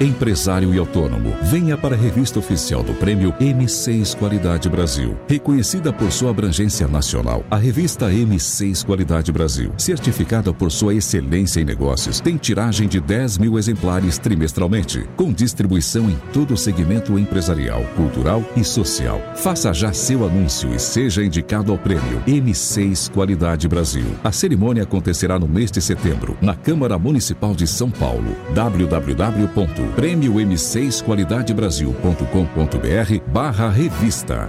empresário e autônomo, venha para a revista oficial do Prêmio M6 Qualidade Brasil. Reconhecida por sua abrangência nacional, a revista M6 Qualidade Brasil, certificada por sua excelência em negócios, tem tiragem de 10 mil exemplares trimestralmente, com distribuição em todo o segmento empresarial, cultural e social. Faça já seu anúncio e seja indicado ao Prêmio M6 Qualidade Brasil. A cerimônia acontecerá no mês de setembro, na Câmara Municipal de São Paulo. www.prêmio-m6qualidadebrasil.com.br barra revista.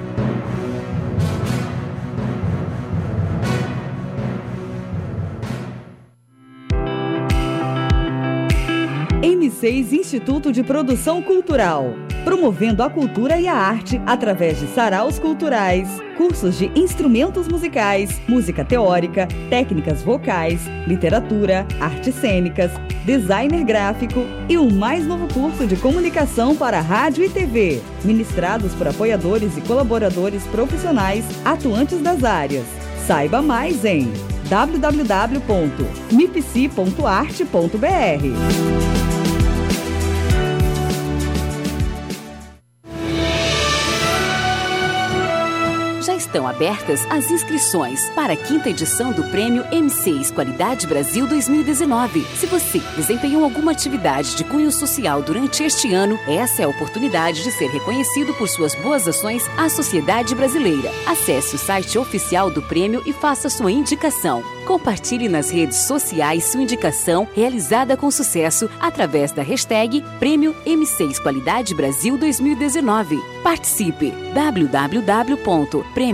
M6 Instituto de Produção Cultural, promovendo a cultura e a arte através de saraus culturais, cursos de instrumentos musicais, música teórica, técnicas vocais, literatura, artes cênicas, designer gráfico e o mais novo curso de comunicação para rádio e TV, ministrados por apoiadores e colaboradores profissionais atuantes das áreas. Saiba mais em www.mipc.arte.br. estão abertas as inscrições para a quinta edição do Prêmio M6 Qualidade Brasil 2019. Se você desempenhou alguma atividade de cunho social durante este ano, essa é a oportunidade de ser reconhecido por suas boas ações à sociedade brasileira. Acesse o site oficial do prêmio e faça sua indicação. Compartilhe nas redes sociais sua indicação realizada com sucesso através da hashtag Prêmio M6 Qualidade Brasil 2019. Participe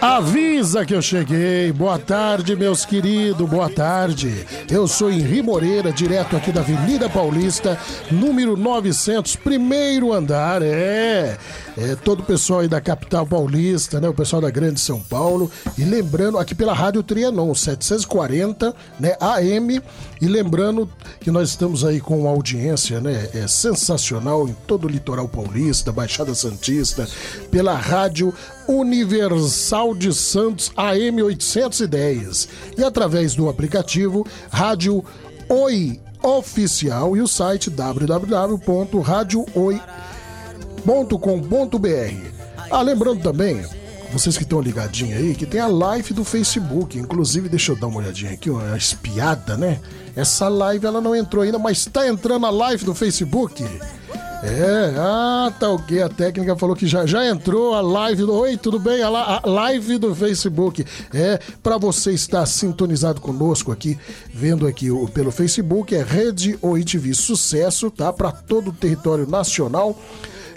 Avisa que eu cheguei. Boa tarde, meus queridos. Boa tarde. Eu sou Henri Moreira, direto aqui da Avenida Paulista, número 900, primeiro andar. É é, todo o pessoal aí da capital paulista, né? O pessoal da Grande São Paulo. E lembrando, aqui pela Rádio Trianon, 740, né? AM. E lembrando que nós estamos aí com uma audiência, né? É, sensacional em todo o litoral paulista, Baixada Santista, pela Rádio Universal de Santos AM 810 e através do aplicativo Rádio Oi Oficial e o site www.radiooi.com com.br Ah, lembrando também, vocês que estão ligadinhos aí, que tem a live do Facebook. Inclusive, deixa eu dar uma olhadinha aqui, uma espiada, né? Essa live ela não entrou ainda, mas está entrando a live do Facebook. É, ah, tá ok. A técnica falou que já, já entrou a live do. Oi, tudo bem? A, live do Facebook. É, para você estar sintonizado conosco aqui, vendo aqui o, pelo Facebook, é Rede Oi TV Sucesso, tá? Para todo o território nacional.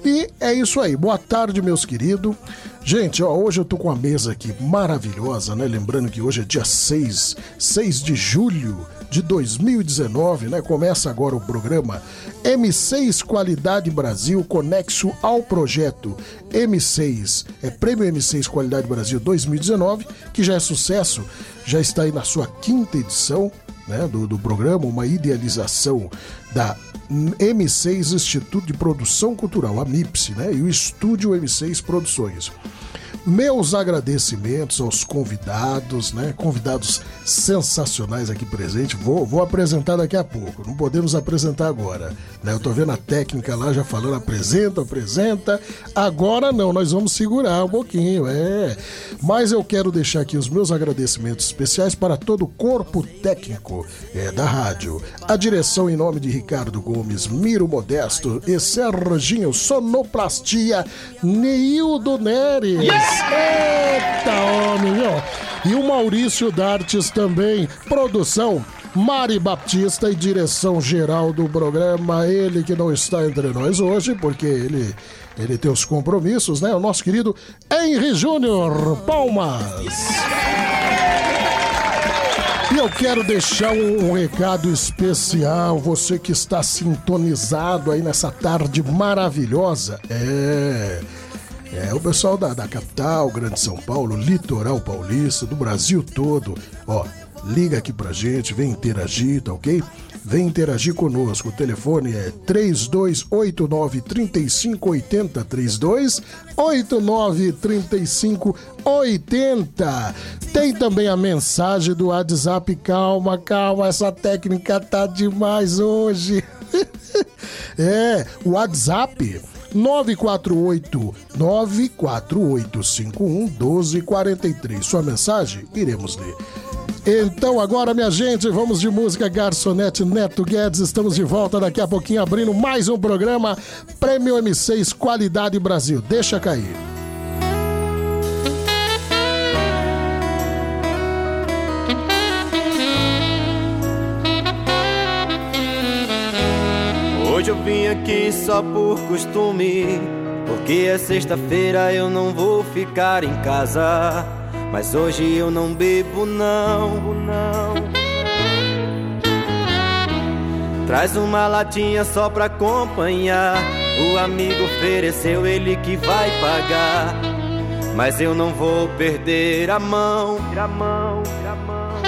E é isso aí. Boa tarde, meus queridos. Gente, ó, hoje eu tô com uma mesa aqui maravilhosa, né? Lembrando que hoje é dia 6, 6 de julho de 2019, né? Começa agora o programa M6 Qualidade Brasil conexo ao projeto M6, é Prêmio M6 Qualidade Brasil 2019, que já é sucesso, já está aí na sua quinta edição, né, do, do programa, uma idealização da M6 Instituto de Produção Cultural, a MIPS, né? E o Estúdio M6 Produções. Meus agradecimentos aos convidados, né? Convidados sensacionais aqui presentes. Vou, vou apresentar daqui a pouco. Não podemos apresentar agora. Né? Eu tô vendo a técnica lá já falando apresenta, apresenta. Agora não, nós vamos segurar um pouquinho, é. Mas eu quero deixar aqui os meus agradecimentos especiais para todo o corpo técnico é, da rádio. A direção em nome de Ricardo Gomes, Miro Modesto e Serginho Sonoplastia, Neildo Neres. Yeah! Eita, homem, viu? E o Maurício Dartes também, produção. Mari Baptista e direção geral do programa, ele que não está entre nós hoje, porque ele, ele tem os compromissos, né? O nosso querido Henry Júnior Palmas. E eu quero deixar um, um, recado especial, você que está sintonizado aí nessa tarde maravilhosa. É. É, o pessoal da, da capital, Grande São Paulo, litoral paulista, do Brasil todo. Ó, liga aqui pra gente, vem interagir, tá ok? Vem interagir conosco. O telefone é 3289 3580 3289 3580. Tem também a mensagem do WhatsApp. Calma, calma, essa técnica tá demais hoje. é, o WhatsApp 948 94851 1243. Sua mensagem iremos ler. Então agora, minha gente, vamos de música Garçonete Neto Guedes. Estamos de volta daqui a pouquinho abrindo mais um programa Prêmio M6 Qualidade Brasil. Deixa cair. Aqui só por costume, porque é sexta-feira eu não vou ficar em casa. Mas hoje eu não bebo não, não. Traz uma latinha só pra acompanhar. O amigo ofereceu, ele que vai pagar. Mas eu não vou perder a mão. A mão, a mão.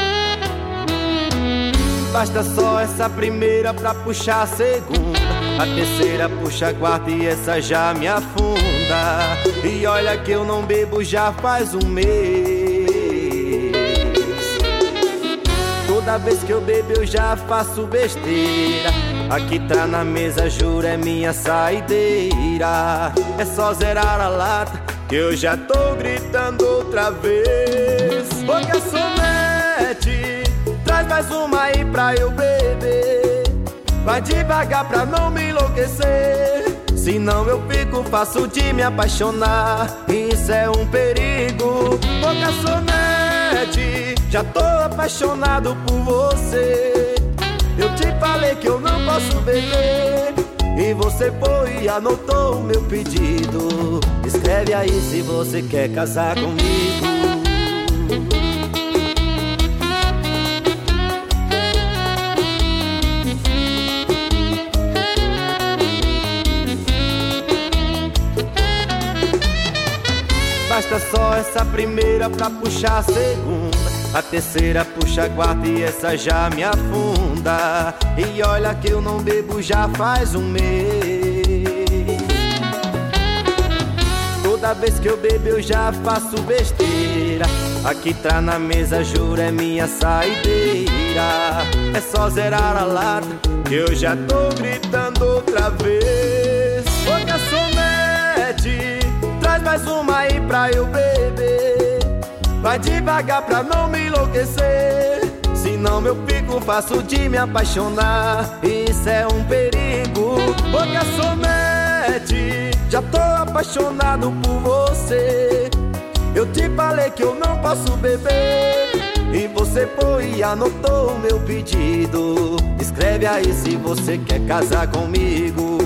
Basta só essa primeira pra puxar a segunda. A terceira puxa a quarta e essa já me afunda. E olha que eu não bebo já faz um mês. Toda vez que eu bebo eu já faço besteira. Aqui tá na mesa, juro, é minha saideira. É só zerar a lata que eu já tô gritando outra vez. Ô garçonete, traz mais uma aí pra eu beber. Vai devagar pra não me enlouquecer. Senão eu fico fácil de me apaixonar. Isso é um perigo. Ô garçonete, já tô apaixonado por você. Eu te falei que eu não posso beber. E você foi e anotou o meu pedido. Escreve aí se você quer casar comigo. Basta só essa primeira pra puxar a segunda. A terceira puxa a quarta e essa já me afunda. E olha que eu não bebo já faz um mês. Toda vez que eu bebo eu já faço besteira. Aqui tá na mesa, juro, é minha saideira. É só zerar a lata que eu já tô gritando outra vez. Ô garçonete, traz mais uma aí pra eu beber. Vai devagar pra não me enlouquecer. Senão eu fico fácil de me apaixonar. Isso é um perigo. Ô garçonete, já tô apaixonado por você. Eu te falei que eu não posso beber. E você foi e anotou o meu pedido. Escreve aí se você quer casar comigo.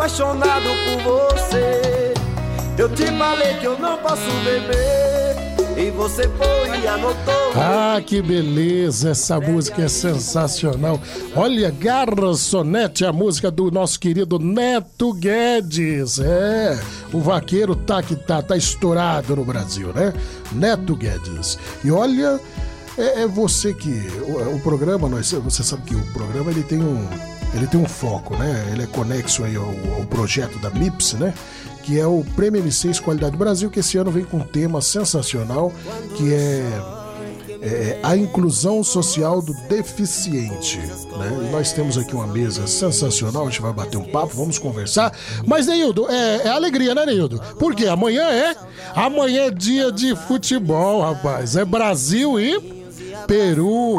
Apaixonado por você. Eu te falei que eu não posso beber. E você foi e anotou. Ah, que beleza! Essa música é sensacional. Olha, Garçonete, a música do nosso querido Neto Guedes. É, o vaqueiro tá que tá, tá estourado no Brasil, né? Neto Guedes. E olha, é, é você que. O, o, programa, nós, você sabe que o programa ele tem um. Ele tem um foco, né? Ele é conexo aí ao, ao projeto da MIPS, né? que é o Prêmio M6 Qualidade Brasil, que esse ano vem com um tema sensacional, que é, é a inclusão social do deficiente. Né? E nós temos aqui uma mesa sensacional, a gente vai bater um papo, vamos conversar. Mas, Neildo, é, é alegria, né, Neildo? Porque amanhã é. Amanhã é dia de futebol, rapaz. É Brasil e. Peru.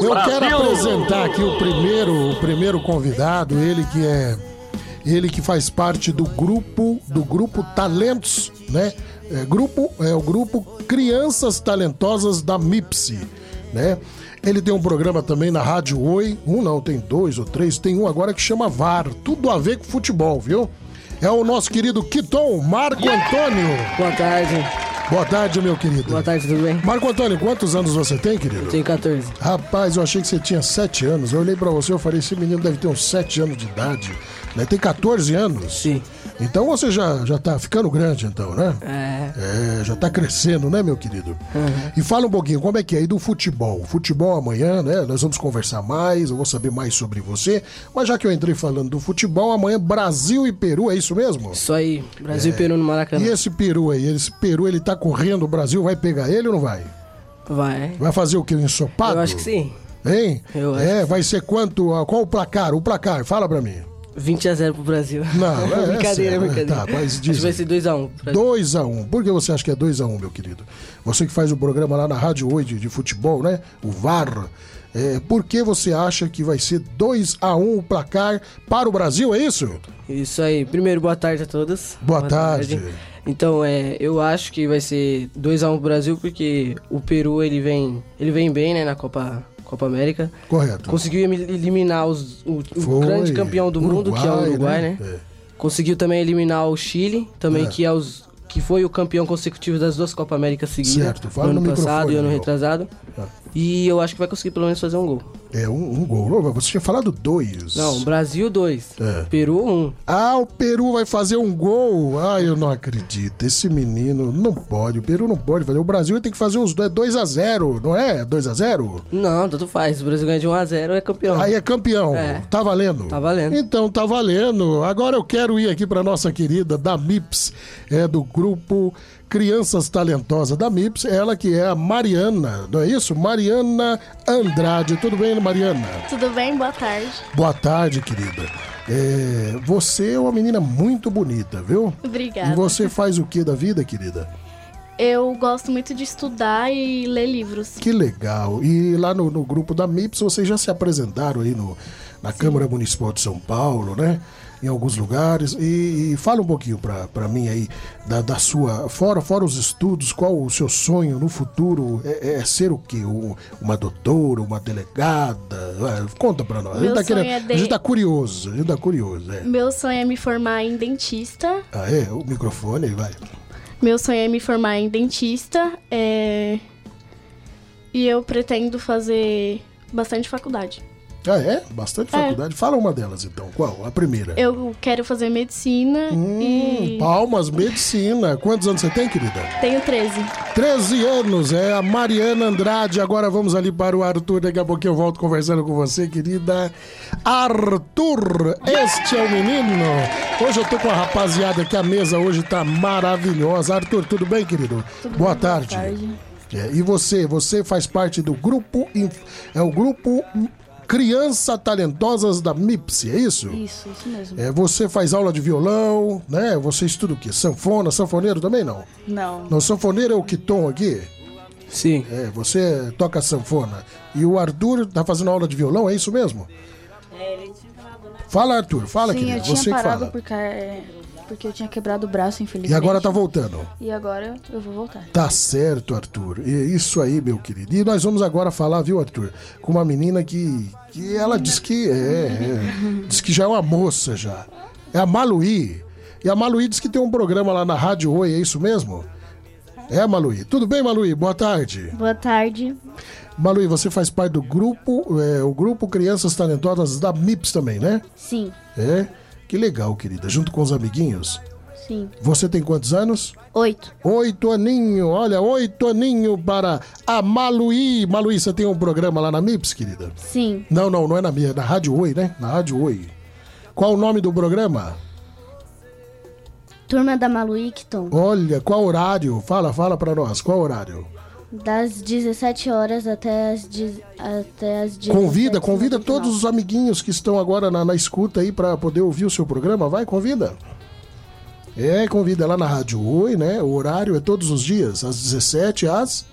Eu Brasil. quero apresentar aqui o primeiro, o primeiro convidado, ele que é ele que faz parte do grupo do grupo Talentos, né? É, grupo é o grupo Crianças Talentosas da MIPSI, né? Ele tem um programa também na Rádio Oi, um não, tem dois ou três, tem um agora que chama VAR, tudo a ver com futebol, viu? É o nosso querido Kiton Marco Antônio. Boa tarde. Boa tarde, meu querido. Boa tarde, tudo bem? Marco Antônio, quantos anos você tem, querido? Eu tenho 14. Rapaz, eu achei que você tinha 7 anos. Eu olhei pra você, eu falei, esse menino deve ter uns 7 anos de idade. Né? Tem 14 anos? Sim. Então você já, já tá ficando grande, então, né? É. É, já tá crescendo, né, meu querido? E fala um pouquinho, como é que é aí do futebol? Futebol amanhã, né? Nós vamos conversar mais, eu vou saber mais sobre você. Mas já que eu entrei falando do futebol, amanhã Brasil e Peru, é isso mesmo? Isso aí, Brasil e Peru no Maracanã. E esse Peru aí, esse Peru, ele tá correndo, o Brasil vai pegar ele ou não vai? Vai. Vai fazer o que? Um ensopado? Eu acho que sim. Hein? Eu acho é, vai ser quanto? Qual o placar? O placar, fala pra mim. 20 a 0 pro Brasil. Não, é- é brincadeira, é brincadeira. tá, mas Acho diz que vai ser 2 a 1 2 a 1 Por que você acha que é 2 a 1 meu querido? Você que faz o programa lá na Rádio 8 de, de futebol, né? O VAR. É, por que você acha que vai ser 2 a 1 o placar para o Brasil, é isso? Isso aí. Primeiro, boa tarde a todos. Boa tarde. Então, é, eu acho que vai ser 2 a 1 pro Brasil porque o Peru ele vem, ele vem bem, né, na Copa Copa América. Correto. Conseguiu elim- eliminar os- o, o grande campeão do mundo, que é o Uruguai, né? É. Conseguiu também eliminar o Chile, também É. que é os que foi o campeão consecutivo das duas Copas Américas seguidas, Certo, fala no ano no passado e ano retrasado. Tá. E eu acho que vai conseguir pelo menos fazer um gol. É um, um gol. Você tinha falado dois. Não, Brasil 2, É. Peru 1. Um. Ah, o Peru vai fazer um gol. Ah, eu não acredito. Esse menino não pode. O Peru não pode fazer. O Brasil tem que fazer os 2 a 0 não é? 2 a 0 Não, tanto faz. O Brasil ganha de 1 a 0 é campeão. Aí é campeão. É. Tá valendo? Tá valendo. Então tá valendo. Agora eu quero ir aqui para nossa querida da MIPS, é do grupo Crianças Talentosas da MIPS, ela que é a Mariana, não é isso? Mariana Andrade. Tudo bem, Mariana? Tudo bem? Boa tarde. Boa tarde, querida. É, você é uma menina muito bonita, viu? Obrigada. E você faz o que da vida, querida? Eu gosto muito de estudar e ler livros. Que legal. E lá no, no grupo da MIPS, vocês já se apresentaram aí no, na Câmara Municipal de São Paulo, né? Em alguns lugares. E, e fala um pouquinho pra, pra mim aí da, da sua. Fora, fora os estudos, qual o seu sonho no futuro? É, é ser o quê? Um- uma doutora, uma delegada? Ah, Conta pra nós. A gente, Meu tá querendo, é de- a gente tá curioso. A gente tá curioso, é. Meu sonho é me formar em dentista. Ah, é? O microfone aí, vai. Meu sonho é me formar em dentista. é, E eu pretendo fazer bastante faculdade. Ah, é? Bastante faculdade. Fala uma delas, então. Qual? A primeira. Eu quero fazer medicina Hum, e Palmas, medicina. Quantos anos você tem, querida? tenho 13. 13 anos, é a Mariana Andrade. Agora vamos ali para o Arthur. Daqui a pouquinho eu volto conversando com você, querida. Arthur, este é o menino. Hoje eu tô com a rapaziada aqui, a mesa hoje tá maravilhosa. Arthur, tudo bem, querido? boa, tarde. É, e você, você faz parte do grupo, é o grupo Criança Talentosas da MIPS, é isso? Isso, isso mesmo. É, você faz aula de violão, né? Você estuda o quê? Sanfona, sanfoneiro também não? Não. Não, sanfoneiro é o Kiton aqui? Sim. É, você toca sanfona. E o Arthur tá fazendo aula de violão, é isso mesmo? Fala, Arthur, fala, Sim, querido. eu tinha Você que parado fala. porque, é, porque eu tinha quebrado o braço, infelizmente. E agora tá voltando. E agora eu vou voltar. Tá certo, Arthur. E é isso aí, meu querido. E nós vamos agora falar, viu, Arthur, com uma menina que, que ela diz que é, é, diz que já é uma moça já. É a Maluí. E a Maluí diz que tem um programa lá na Rádio Oi, é isso mesmo? É, Maluí. Tudo bem, Maluí? Boa tarde. Boa tarde. Maluí, você faz parte do grupo, é, o grupo Crianças Talentosas da MIPS também, né? Sim, É. Que legal, querida. Junto com os amiguinhos. sim. Você tem quantos anos? Oito. Oito aninho, olha, oito aninho para a Maluí. Maluí, você tem um programa lá na MIPS, querida? Sim. Não, não, não é na minha, é na Rádio Oi, né? Na Rádio Oi. Qual o nome do programa? Turma da Maluicton. Olha, qual horário? Fala, fala pra nós, qual horário? Das 17 horas até as, até as 17 Convida, convida todos os amiguinhos que estão agora na, na escuta aí pra poder ouvir o seu programa. Vai, convida. É, convida lá na Rádio Oi, né? O horário é todos os dias, às 17 às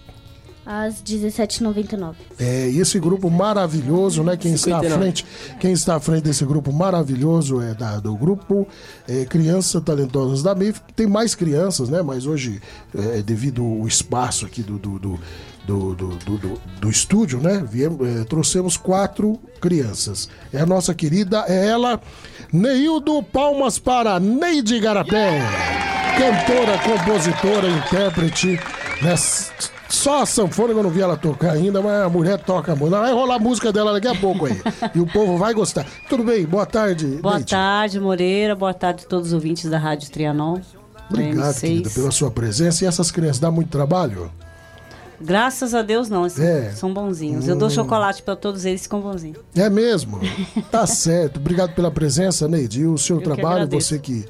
Às 17h99. É, e esse grupo maravilhoso, né? Quem está à 59. frente, quem está à frente desse grupo maravilhoso é da, do grupo é, Crianças Talentosas da MIF. Tem mais crianças, né? Mas hoje, é, devido ao espaço aqui do, do, do, do, do, do- do- do estúdio, né? Viemos, é, trouxemos quatro crianças. É a nossa querida, é ela, Neildo Palmas para Neide Garapé. Cantora, compositora, intérprete. Né? Só a sanfona que eu não vi ela tocar ainda, mas a mulher toca muito. Vai rolar a música dela daqui a pouco aí. e o povo vai gostar. Tudo bem? Boa tarde. Boa Neide. tarde, Moreira. Boa tarde a todos os ouvintes da Rádio Trianon. Obrigado, M6. querida, pela sua presença. E essas crianças dão muito trabalho? Graças a Deus, não. São, É. são bonzinhos. Eu dou Hum. chocolate para todos eles, ficam bonzinhos. É mesmo? tá certo. Obrigado pela presença, Neide. E o seu Eu que trabalho, agradeço. você que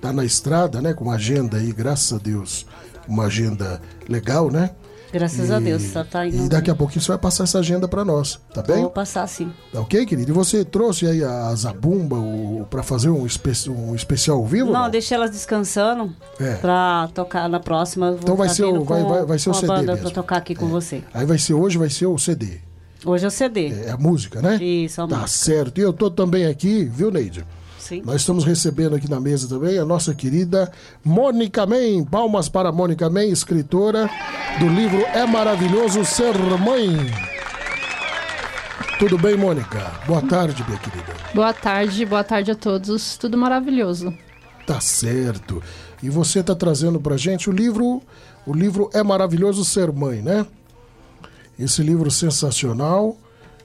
tá na estrada, né? Com uma agenda aí, graças a Deus, uma agenda legal, né? Graças a Deus, só tá indo. E daqui a pouquinho você vai passar essa agenda pra nós, tá bem? Vou passar sim. Tá ok, querido? E você trouxe aí a Zabumba o, pra fazer um, espe- um especial ao vivo? Não, deixa elas descansando É. pra tocar na próxima. Então vai tá ser o- vai- vai- vai ser o CD banda mesmo. pra tocar aqui com você. Aí vai ser hoje, vai ser o CD. Hoje é o CD. É a música, né? Isso, a Tá música. certo. E eu tô também aqui, viu, Neide? Sim. Nós estamos recebendo aqui na mesa também a nossa querida Mônica Men. Palmas para a Mônica Men, escritora do livro É Maravilhoso Ser Mãe. Tudo bem, Mônica? Boa tarde, minha querida. Boa tarde, boa tarde a todos. Tudo maravilhoso. Tá certo. E você tá trazendo pra gente o livro, o livro É Maravilhoso Ser Mãe, né? Esse livro sensacional,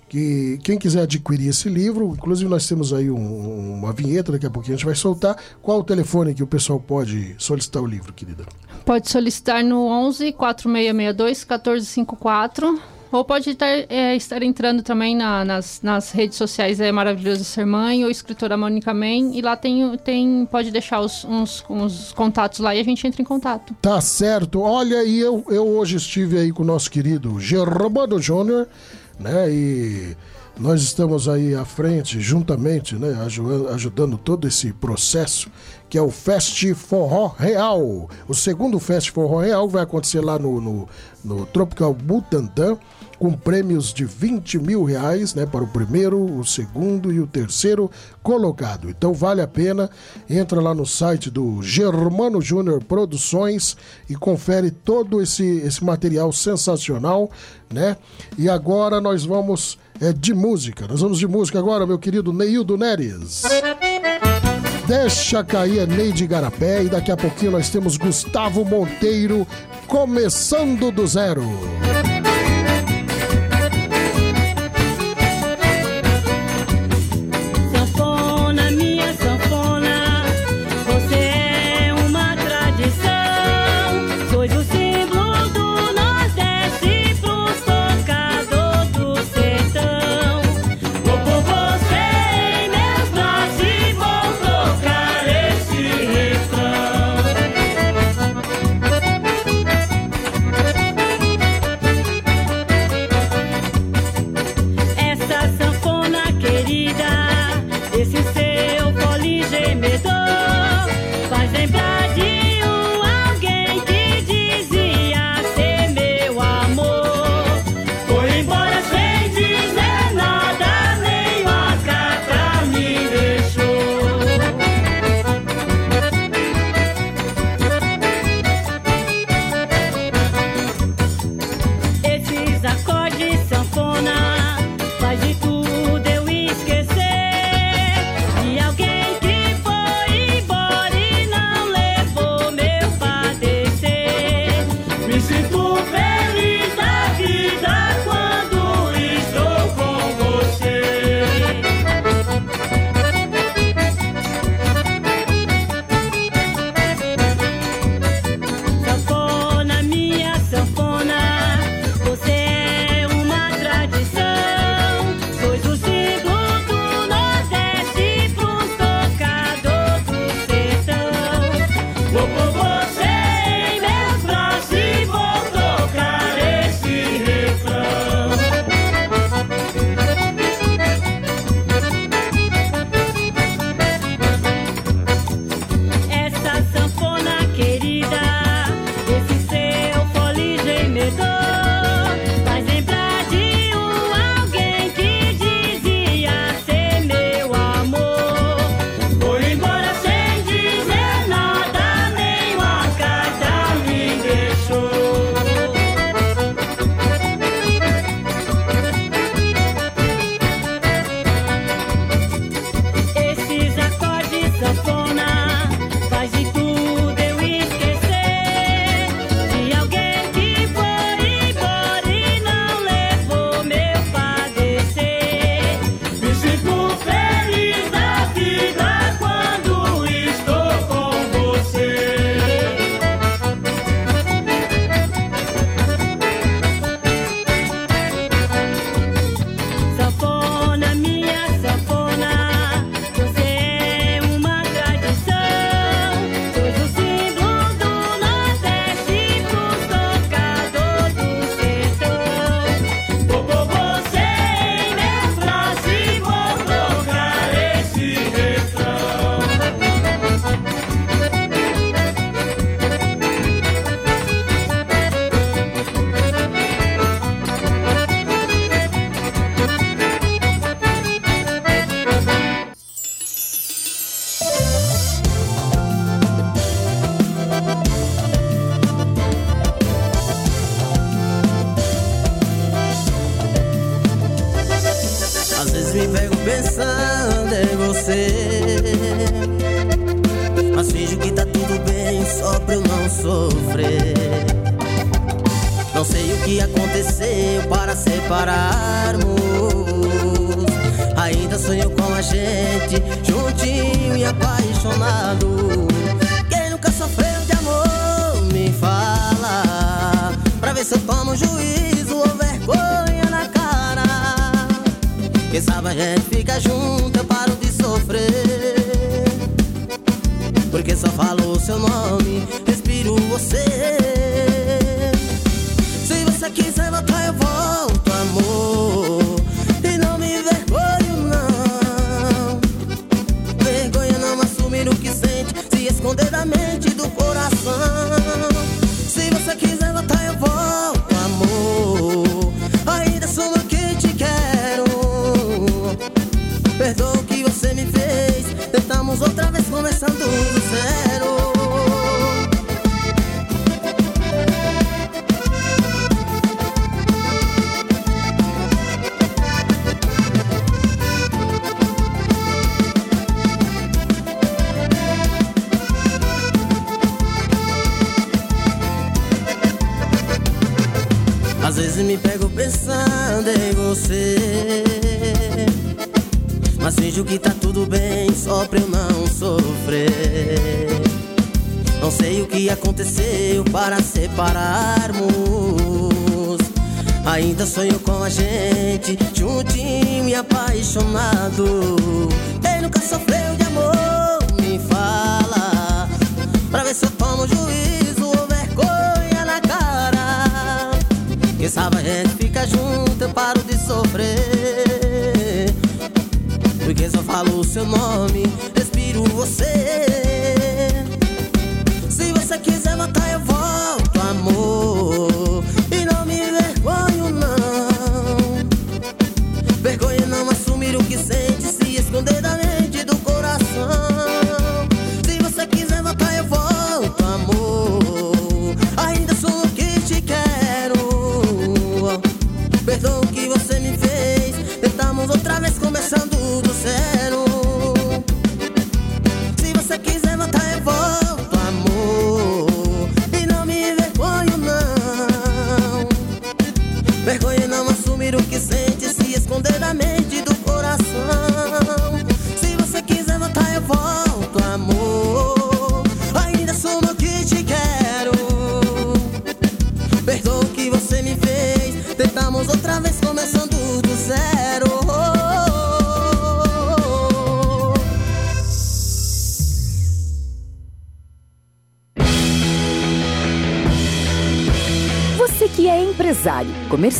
que quem quiser adquirir esse livro, inclusive nós temos aí um- uma vinheta, daqui a pouquinho a gente vai soltar. Qual o telefone que o pessoal pode solicitar o livro, querida? Pode solicitar no 11 4662 1454 ou pode estar, é, estar entrando também na- nas, nas redes sociais é Maravilhoso Ser Mãe ou escritora Mônica Men e lá tem, tem pode deixar os, uns, uns contatos lá e a gente entra em contato. Tá certo. Olha, e eu, eu hoje estive aí com o nosso querido Germano Júnior, né? E nós estamos aí à frente, juntamente, né? aju- Ajudando todo esse processo, que é o Fest Forró Real. O segundo Fest Forró Real vai acontecer lá no, no, no Tropical Butantã, com prêmios de 20 mil reais, né? Para o primeiro, o segundo e o terceiro colocado. Então vale a pena. Entra lá no site do Germano Júnior Produções e confere todo esse, esse material sensacional, né? E agora nós vamos é, de música. Nós vamos de música agora, meu querido Neildo Neres. Deixa cair Neide Garapé e daqui a pouquinho nós temos Gustavo Monteiro começando do zero. Separarmos. Ainda sonho com a gente, juntinho e apaixonado. Quem nunca sofreu de amor, me fala. Pra ver se eu tomo juízo ou vergonha na cara. Quem sabe a gente fica junto, eu paro de sofrer. Porque só falo o seu nome, respiro você. Você quiser voltar, eu volto, amor. E não me vergonho, não. Vergonha não assumir o que sente, se esconder da mente e do coração. Se você quiser voltar, eu volto, amor. Ainda sou o que te quero. Perdoa o que você me fez. Tentamos outra vez começando que aconteceu para separarmos. Ainda sonho com a gente, juntinho e apaixonado. Quem nunca sofreu de amor, me fala. Pra ver se eu tomo juízo ou vergonha na cara. Quem sabe a gente fica junto, eu paro de sofrer. Porque só falo o seu nome, respiro você. Quiser voltar, eu volto,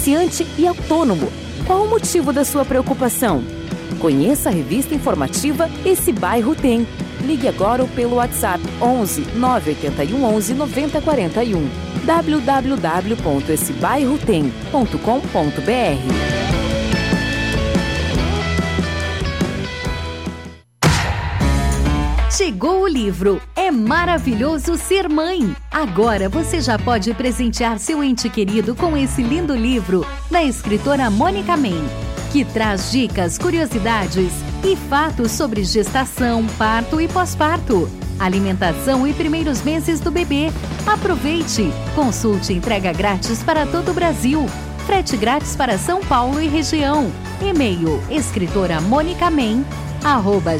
comerciante e autônomo, qual o motivo da sua preocupação? Conheça a revista informativa Esse Bairro Tem. Ligue agora pelo WhatsApp 11 981 11 9041 www.essebairrotem.com.br Chegou o livro É Maravilhoso Ser Mãe. Agora você já pode presentear seu ente querido com esse lindo livro da escritora Mônica Men, que traz dicas, curiosidades e fatos sobre gestação, parto e pós-parto, alimentação e primeiros meses do bebê. Aproveite! Consulte entrega grátis para todo o Brasil. Frete grátis para São Paulo e região. E-mail escritora Mônica Men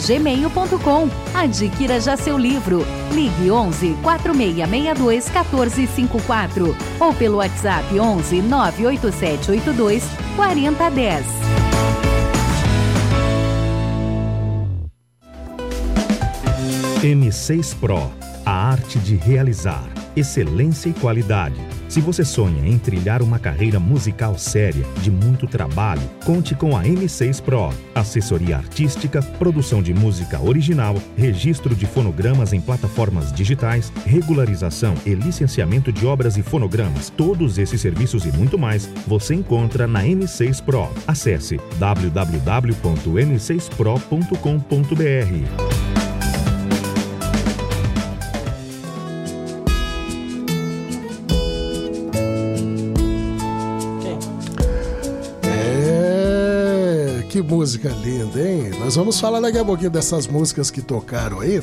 gmail.com. Adquira já seu livro. Ligue 11 4662 1454 ou pelo WhatsApp 11 98782 4010. M6 Pro, a arte de realizar, excelência e qualidade. Se você sonha em trilhar uma carreira musical séria, de muito trabalho, conte com a M6 Pro. Assessoria artística, produção de música original, registro de fonogramas em plataformas digitais, regularização e licenciamento de obras e fonogramas. Todos esses serviços e muito mais você encontra na M6 Pro. Acesse www.m6pro.com.br. música linda, hein? Nós vamos falar daqui a pouquinho dessas músicas que tocaram aí.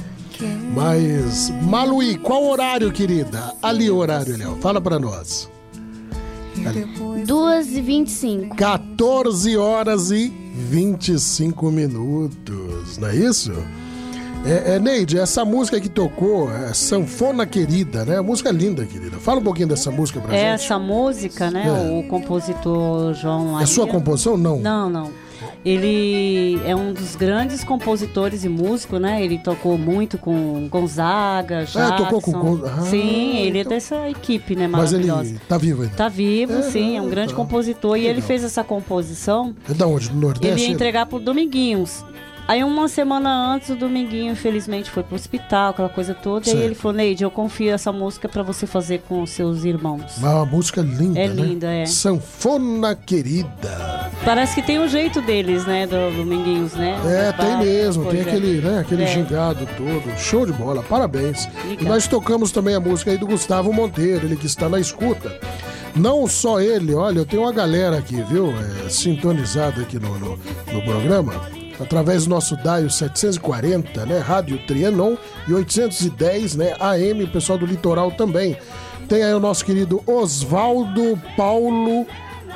Mas, Maluí, qual horário, querida? Ali o horário, Léo. Fala pra nós. 2 e 25. 14 horas e 25 minutos, não é isso? É, é, Neide, essa música que tocou, é Sanfona Querida, né? Música é linda, querida. Fala um pouquinho dessa música pra gente. Essa música, né? É. O compositor João É Maria. sua composição? Não. Não, não. Ele é um dos grandes compositores e músicos, né? Ele tocou muito com Gonzaga, Jackson. Ah, tocou com Gon- Ah, sim, ele é dessa equipe, né? Mas ele Maravilhosa. tá vivo ainda. Tá vivo, É, sim, é um grande tá. compositor. E ele fez essa composição. É da onde? Do Ele Nordeste? ia entregar pro Dominguinhos. Aí uma semana antes o Dominguinho, infelizmente, foi pro hospital, aquela coisa toda. E Certo. aí ele falou, Neide, eu confio essa música pra você fazer com os seus irmãos. Mas uma música linda, É né? linda, é. Sanfona Querida. Parece que tem o jeito deles, né, do Dominguinhos, né? É, tem mesmo, tem é. aquele, né, aquele É. gingado todo. Show de bola, parabéns. E nós tocamos também a música aí do Gustavo Monteiro, ele que está na escuta. Não só ele, olha, eu tenho uma galera aqui, viu, é, sintonizada aqui no, no, no programa, através do nosso DAIO 740, né, Rádio Trianon, e 810, né, AM, o pessoal do Litoral também. Tem aí o nosso querido Oswaldo Paulo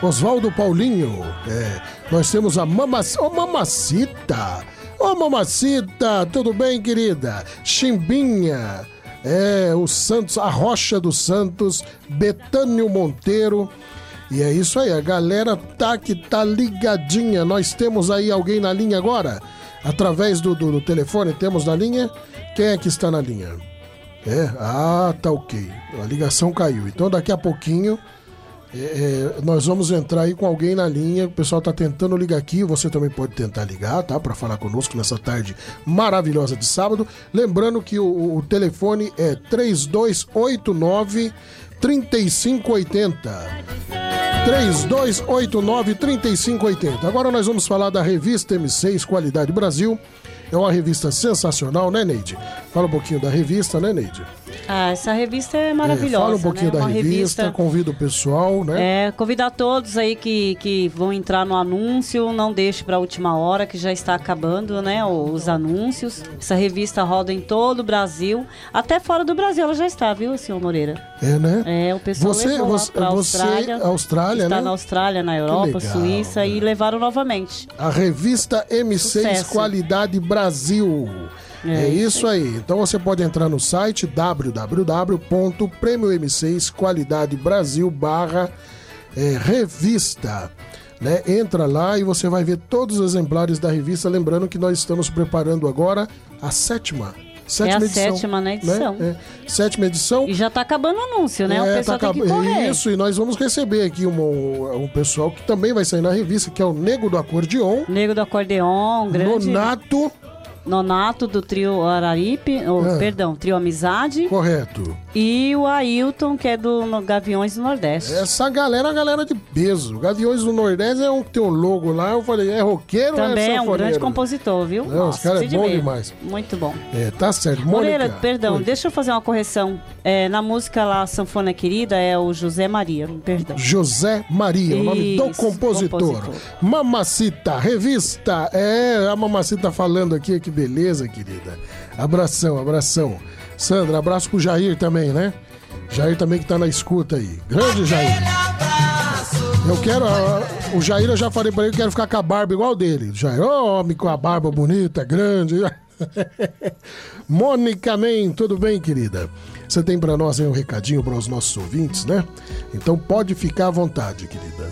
Oswaldo Paulinho. É, nós temos a Mamacita. Ô, Mamacita! Ô, Mamacita! Tudo bem, querida? Chimbinha. É, o Santos, a Rocha dos Santos, Betânio Monteiro. E é isso aí, a galera tá que tá ligadinha. Nós temos aí alguém na linha agora? Através do, do, do telefone, temos na linha? Quem é que está na linha? É? Ah, tá ok. A ligação caiu. Então daqui a pouquinho é, é, nós vamos entrar aí com alguém na linha. O pessoal tá tentando ligar aqui. Você também pode tentar ligar, tá? Para falar conosco nessa tarde maravilhosa de sábado. Lembrando que o, o telefone é 3289 3580. 3289-3580. Agora nós vamos falar da revista M6 Qualidade Brasil. É uma revista sensacional, né, Neide? Fala um pouquinho da revista, né, Neide? Ah, essa revista é É, maravilhosa. fala um pouquinho né? da Uma revista, convida o pessoal, né? É, convidar todos aí que, que vão entrar no anúncio, não deixe para a última hora, que já está acabando, né, os anúncios. Essa revista roda em todo o Brasil, até fora do Brasil ela já está, viu, senhor Moreira? É, né? É, o pessoal Você- levou você- lá pra você- Austrália, Austrália, está né? na Austrália, na Europa, legal, Suíça e levaram novamente. A revista M6 Sucesso. Qualidade Brasil. É, É isso aí. Então você pode entrar no site www.prêmio-m6qualidadebrasil barra é, revista. Né? Entra lá e você vai ver todos os exemplares da revista. Lembrando que nós estamos preparando agora a sétima. Sétima é a edição, sétima, né, edição. É, sétima edição. E já está acabando o anúncio, né? É, o pessoal tá tem que acab- correr. Isso, e nós vamos receber aqui um, um pessoal que também vai sair na revista, que é o Nego do Acordeon. Nego do Acordeon, grande... Nonato. Nonato do trio Araripe, ou, É. perdão, trio Amizade. Correto. E o Ailton, que é do Gaviões do Nordeste. Essa galera é a galera de peso. Gaviões do Nordeste é um que tem um logo lá. Eu falei, é roqueiro ou Também é um sanfoneiro? grande compositor, viu? Não, esse cara é precisa de bom ver. demais. Muito bom. É, tá certo. Moreira, Mônica, perdão, oi. deixa eu fazer uma correção. É, na música lá, Sanfona Querida, é o José Maria, perdão. José Maria, o nome do Isso, compositor. compositor. Mamacita, revista. É, a Mamacita falando aqui, que beleza, querida. Abração, abração. Sandra, abraço pro Jair também, né? Jair também que tá na escuta aí. Grande Jair. Eu quero. ah, O Jair, eu já falei pra ele que quero ficar com a barba igual dele. Jair, ô homem com a barba bonita, grande. Mônica Men, tudo bem, querida? Você tem pra nós aí um recadinho para os nossos ouvintes, né? Então pode ficar à vontade, querida.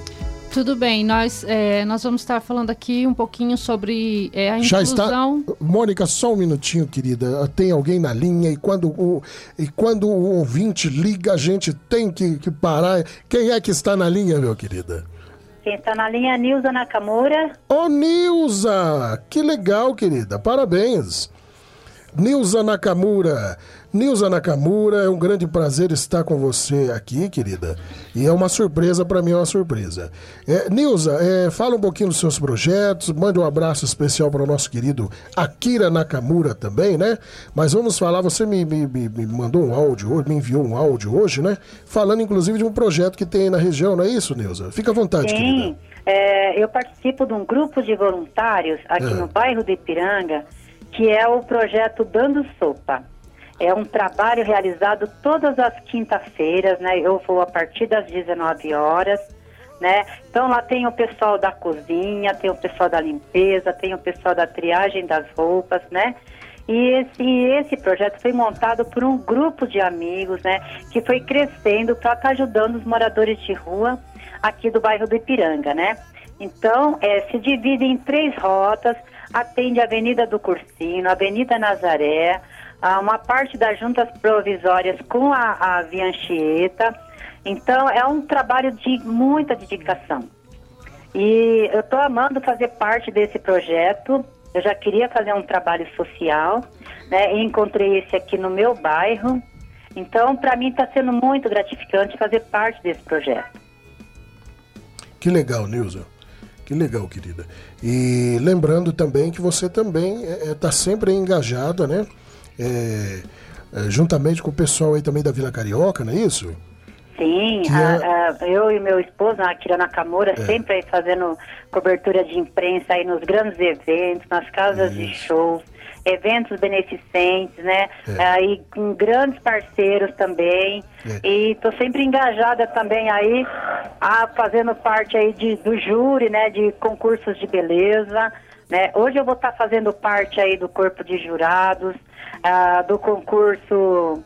Tudo bem, nós, é, nós vamos estar falando aqui um pouquinho sobre é, a Já está. inclusão. Mônica, só um minutinho, querida. Tem alguém na linha e quando o, e quando o ouvinte liga, a gente tem que, que parar. Quem é que está na linha, meu querida? Quem está na linha é a Nilza Nakamura. Ô, Nilza! Que legal, querida. Parabéns. Nilza Nakamura. Nilza Nakamura, é um grande prazer estar com você aqui, querida. E é uma surpresa, para mim é uma surpresa. É, Nilza, é, fala um pouquinho dos seus projetos, mande um abraço especial para o nosso querido Akira Nakamura também, né? Mas vamos falar, você me, me, me- mandou um áudio hoje, me enviou um áudio hoje, né? Falando inclusive de um projeto que tem aí na região, não é isso, Nilza? Fica à vontade, querida. Sim, é, eu participo de um grupo de voluntários aqui É. no bairro de Ipiranga, que é o projeto Dando Sopa. É um trabalho realizado todas as quintas-feiras, né? Eu vou a partir das 19 horas, né? Então lá tem o pessoal da cozinha, tem o pessoal da limpeza, tem o pessoal da triagem das roupas, né? E esse, esse projeto foi montado por um grupo de amigos, né? Que foi crescendo para estar ajudando os moradores de rua aqui do bairro do Ipiranga, né? Então, é, se divide em três rotas, atende a Avenida do Cursino, Avenida Nazaré, uma parte das juntas provisórias com a, a Via Anchieta. Então, é um trabalho de muita dedicação. E eu estou amando fazer parte desse projeto. Eu já queria fazer um trabalho social, né? E encontrei esse aqui no meu bairro. Então, para mim, está sendo muito gratificante fazer parte desse projeto. Que legal, Nilza. Que legal, querida. E lembrando também que você também está sempre engajada, né? É, é, juntamente com o pessoal aí também da Vila Carioca, não é isso? Sim, a- é- a- eu e meu esposo, a Akira Nakamura, É. sempre aí fazendo cobertura de imprensa aí nos grandes eventos, nas casas de shows, eventos beneficentes, né? É. Aí com grandes parceiros também. E tô sempre engajada também aí, a, fazendo parte aí de, do júri, né? De concursos de beleza. Né? Hoje eu vou estar fazendo parte aí do corpo de jurados, ah, do concurso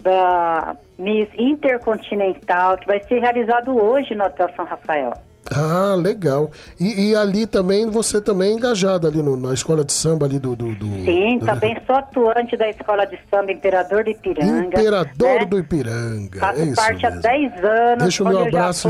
da Miss Intercontinental, que vai ser realizado hoje no Hotel São Rafael. Ah, legal. E, e ali também, você também é engajada ali no- na escola de samba ali do... do, do Sim, do- também sou atuante da Escola de Samba Imperador de Ipiranga. Imperador né? do Ipiranga. Faço é parte há mesmo. 10 anos, Deixa o meu abraço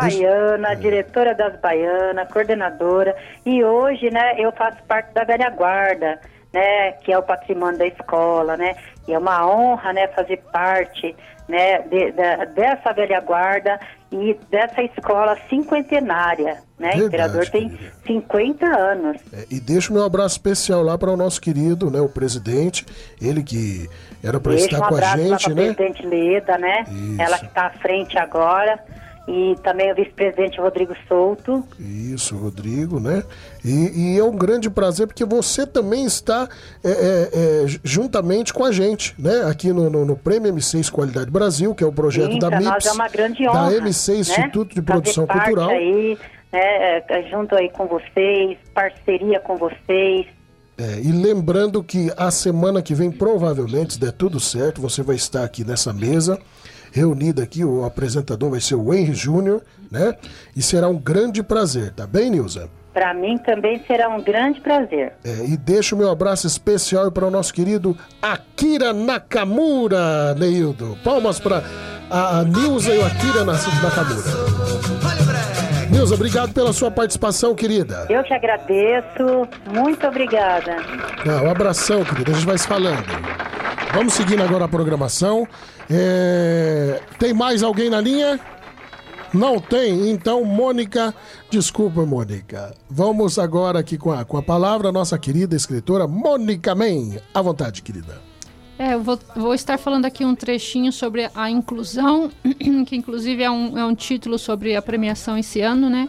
baiana, diretora das baianas, coordenadora. E hoje, né, eu faço parte da velha guarda, né, que é o patrimônio da escola, né? E é uma honra, né, fazer parte, né, de- da- dessa velha guarda e dessa escola cinquentenária, né? Verdade, Imperador tem 50 anos. É, E deixa o meu abraço especial lá para o nosso querido, né, o presidente, ele que era para estar um com a gente, né? presidente Leda, né? Isso. Ela que está à frente agora. E também o vice-presidente Rodrigo Souto. Isso, Rodrigo, né? E, e é um grande prazer porque você também está é, é, é, juntamente com a gente, né? Aqui no, no, no Prêmio M6 Qualidade Brasil, que é o projeto Sim, da MIPS, é uma grande honra. da MC né? Instituto de Produção Cultural. Aí, né, é, junto aí com vocês, parceria com vocês. É, e lembrando que a semana que vem, provavelmente, se der tudo certo, você vai estar aqui nessa mesa, reunida aqui, o apresentador vai ser o Henry Júnior, né? E será um grande prazer, tá bem, Nilza? Para mim também será um grande prazer. É, e deixo o meu abraço especial para o nosso querido Akira Nakamura, Neildo. Palmas para a, a Nilza e o Akira Nakamura. Nilza, obrigado pela sua participação, querida. Eu que agradeço. Muito obrigada. Ah, um abração, querida. A gente vai se falando. Vamos seguindo agora a programação. É, Tem mais alguém na linha? Não tem? Então, Mônica, desculpa, Mônica. Vamos agora aqui com a, com a palavra, nossa querida escritora Mônica Men. À vontade, querida. É, eu vou, vou estar falando aqui um trechinho sobre a inclusão, que inclusive é um, é um título sobre a premiação esse ano, né?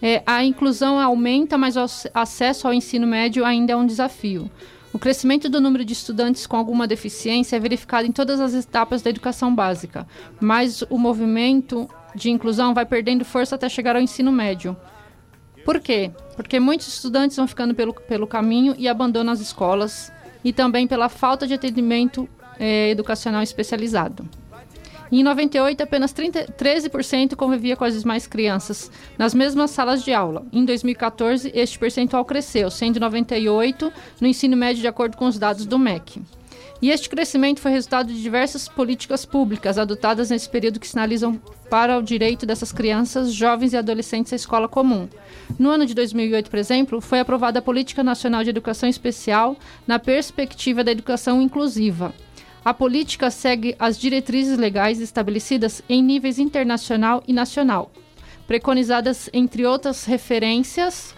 É, a inclusão aumenta, mas o ac- acesso ao ensino médio ainda é um desafio. O crescimento do número de estudantes com alguma deficiência é verificado em todas as etapas da educação básica, mas o movimento de inclusão vai perdendo força até chegar ao ensino médio. Por quê? Porque muitos estudantes vão ficando pelo, pelo caminho e abandonam as escolas, e também pela falta de atendimento eh, educacional especializado. Em 98, apenas 30, 13% convivia com as demais crianças nas mesmas salas de aula. Em 2014, este percentual cresceu, sendo 98% no ensino médio, de acordo com os dados do MEC. E este crescimento foi resultado de diversas políticas públicas adotadas nesse período que sinalizam para o direito dessas crianças, jovens e adolescentes à escola comum. No ano de 2008, por exemplo, foi aprovada a Política Nacional de Educação Especial na perspectiva da educação inclusiva. A política segue as diretrizes legais estabelecidas em níveis internacional e nacional, preconizadas, entre outras referências,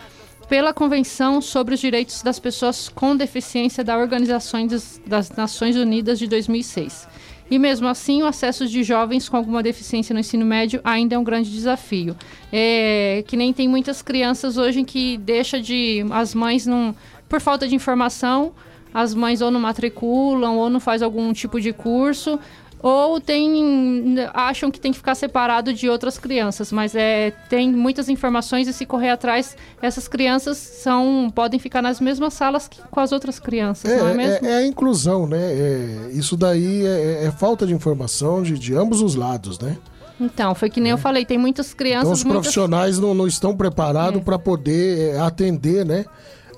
pela Convenção sobre os Direitos das Pessoas com Deficiência da Organização das, Nações Unidas de 2006. E mesmo assim, o acesso de jovens com alguma deficiência no ensino médio ainda é um grande desafio. É, que nem tem muitas crianças hoje que deixa de as mães não, por falta de informação as mães ou não matriculam ou não faz algum tipo de curso ou tem acham que tem que ficar separado de outras crianças, mas é tem muitas informações e se correr atrás, essas crianças são podem ficar nas mesmas salas que com as outras crianças, não é É, mesmo? é- é a inclusão, né? É- isso daí é, é falta de informação de, de ambos os lados, né? Então, foi que nem eu falei, tem muitas crianças, Então os muitas- profissionais não, não estão preparados para poder é, atender, né?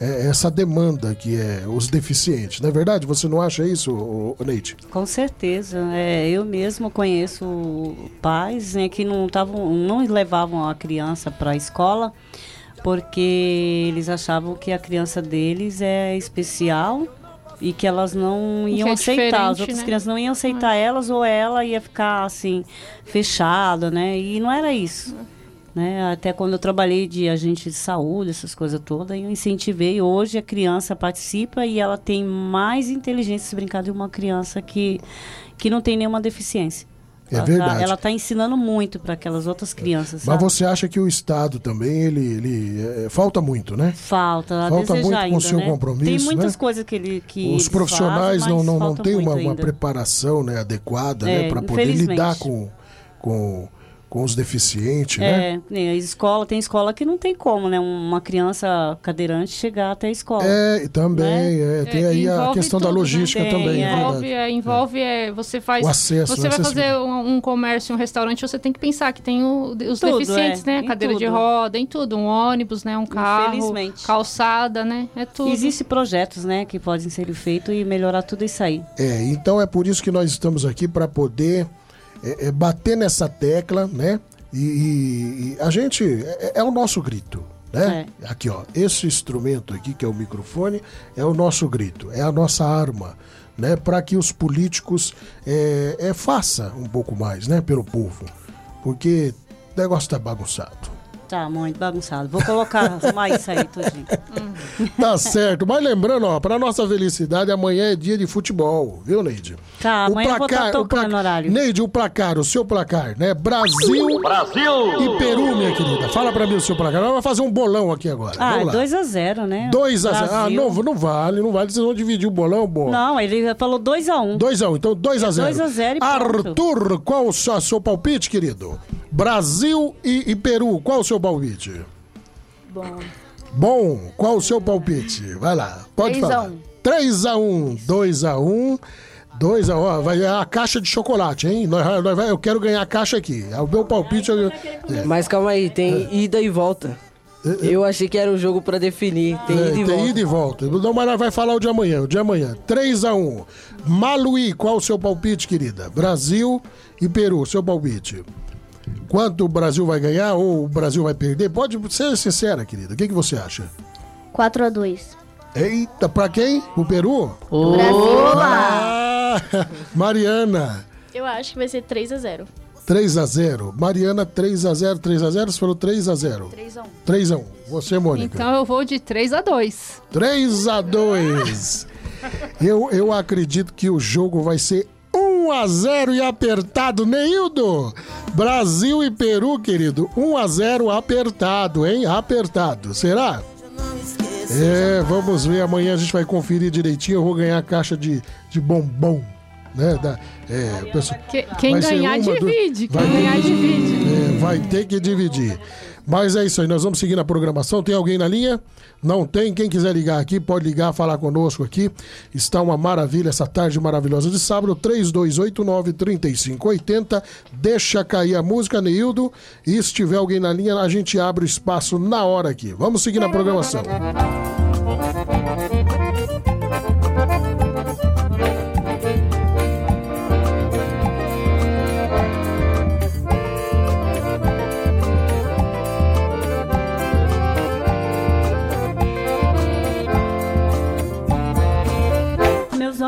É, essa demanda que é os deficientes. Não é verdade? Você não acha isso, Neide? Com certeza. É, eu mesmo conheço pais né, que não, tavam, não levavam a criança para a escola porque eles achavam que a criança deles é especial e que elas não iam é aceitar. As outras né? crianças não iam aceitar elas ou ela ia ficar assim, fechada, né? E não era isso. Né? Até quando eu trabalhei de agente de saúde, essas coisas todas, eu incentivei. Hoje a criança participa e ela tem mais inteligência se brincar de uma criança que, que não tem nenhuma deficiência. É ela verdade. Tá, ela está ensinando muito para aquelas outras crianças. Mas sabe? você acha que o Estado também, ele, ele é, falta muito, né? Falta, Falta muito com ainda, o seu né? compromisso, Tem muitas né? coisas que ele que Os profissionais fazem, não, mas não, não têm uma, uma preparação né, adequada É, né, para poder lidar com, com, com os deficientes, né? É, né, a escola, tem escola que não tem como, né? Uma criança cadeirante chegar até a escola. É, e também, é, tem aí a envolve questão da né? logística Tem, também, é envolve, verdade. é, envolve é, você faz O acesso, você né? vai fazer um, um comércio um restaurante você tem que pensar que tem o- os Tudo, deficientes é, né em cadeira de tudo. roda em tudo um ônibus né um carro calçada né é tudo Existem projetos, né, que podem ser feitos e melhorar tudo isso aí. É, então é por isso que nós estamos aqui para poder é, é, bater nessa tecla, né? E, e- a gente é, é o nosso grito, né? Aqui, ó, esse instrumento aqui que é o microfone é o nosso grito, é a nossa arma, né? Para que os políticos é, é, faça um pouco mais, né? Pelo povo, porque o negócio tá bagunçado. Tá muito bagunçado. Vou colocar mais isso aí, tudinho. Tá certo, mas lembrando, ó, para nossa felicidade, amanhã é dia de futebol, viu, Neide? Tá, amanhã eu vou estar o tocando no horário. Neide, o placar, o seu placar, né? Brasil, Brasil! e Peru, minha querida. Fala pra mim o seu placar. Nós vamos fazer um bolão aqui agora. Ah, Vamos lá. 2x0, né? 2 a 0. Ah, não, não vale, não vale. Vocês vão dividir o bolão, bom. Não, ele falou 2x1. 2 a 1, então 2 a 0. 2 a 0 e pronto. Arthur, qual o seu, seu palpite, querido? Brasil e, e Peru, qual o seu palpite? Bom. Bom, qual o seu palpite? Vai lá, pode Três a falar. um. 3 a 1, 2 a 1. 2 a 1, ó, vai ganhar a caixa de chocolate, hein? Nós, nós vai- eu quero ganhar a caixa aqui. É o meu palpite. Eu, é. Mas calma aí, tem ida e volta. Eu achei que era um jogo pra definir. Tem É, ida e tem volta. ida e volta. Não, mas nós vai falar o de amanhã, o de amanhã. 3 a 1 Maluí, qual o seu palpite, querida? Brasil e Peru, seu palpite. Quanto o Brasil vai ganhar ou o Brasil vai perder? Pode ser sincera, querida. O que, que você acha? 4 a 2 Eita, pra quem? O Peru? Brasil! Ah, Mariana, Eu acho que vai ser 3 a 0 3 a 0 Mariana, 3 a 0 3 a 0 Você falou 3 a 0 3 a 1 3 a 1 Você, Mônica. então eu vou de 3 a 2 3 a 2 eu, eu acredito que o jogo vai ser 1 a 0 e apertado, Neildo. Brasil e Peru, querido. 1 a 0 apertado, hein? Apertado. Será? É, vamos ver. Amanhã a gente vai conferir direitinho. Eu vou ganhar a caixa de, de bombom. Né? Da, é, pessoal, Que- quem ganhar, uma, duas- divide. Quem ganhar, divide. é, vai ter que dividir. Mas é isso aí, nós vamos seguir na programação. Tem alguém na linha? Não tem? Quem quiser ligar aqui, pode ligar, falar conosco aqui. Está uma maravilha essa tarde maravilhosa de sábado, 3289-3580. Deixa cair a música, Neildo. E se tiver alguém na linha, a gente abre o espaço na hora aqui. Vamos seguir na programação.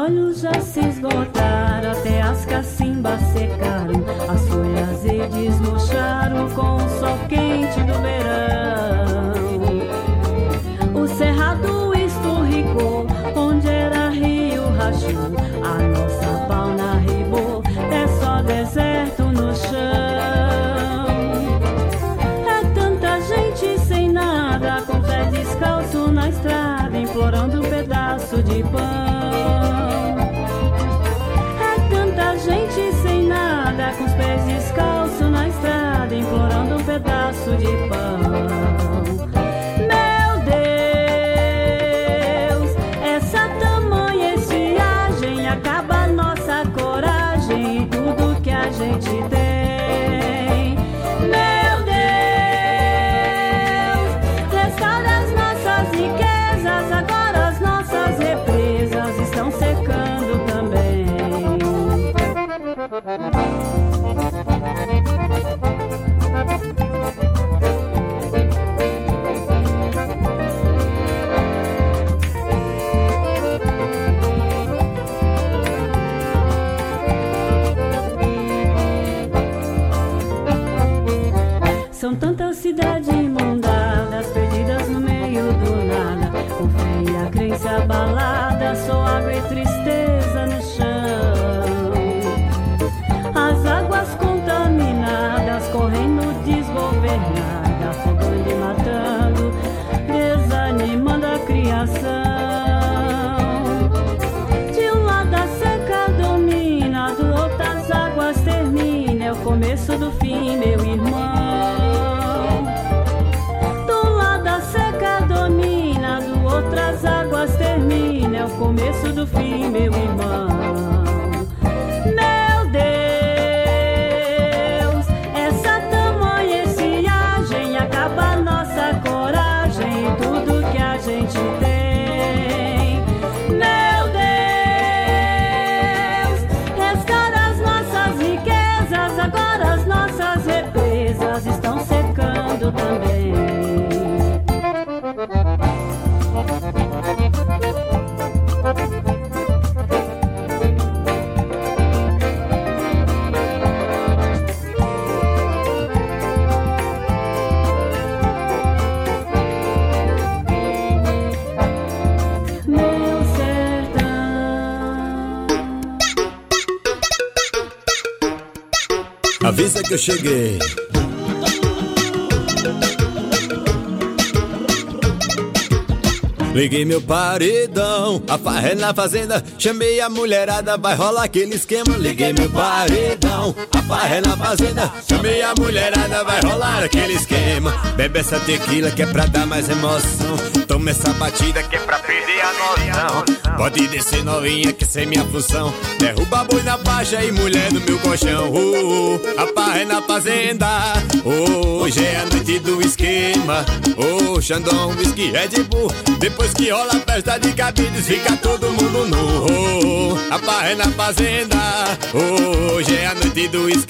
Olhos já se esgotaram, até as cacimbas secaram, as folhas verdes murcharam com o sol quente do verão. Meu irmão. Do lado a seca domina, do outro as águas termina. É o começo do fim, meu irmão. Que eu cheguei. Liguei meu paredão, a farra é na fazenda. Chamei a mulherada, vai rolar aquele esquema. Liguei meu paredão, a farra é na fazenda. Chamei a mulherada, vai rolar aquele esquema. Bebe essa tequila que é pra dar mais emoção. Toma essa batida que é pra perder a noção. Pode descer novinha que essa é minha função. Derruba boi na faixa e mulher no meu colchão. Uh, a farra é na fazenda. Hoje é a noite do esquema. Ô, Xandão, whisky, Red Bull. Depois que rola a festa de cabides, fica todo mundo nu. Oh, a farra é na fazenda. Oh, hoje é a noite do esquema.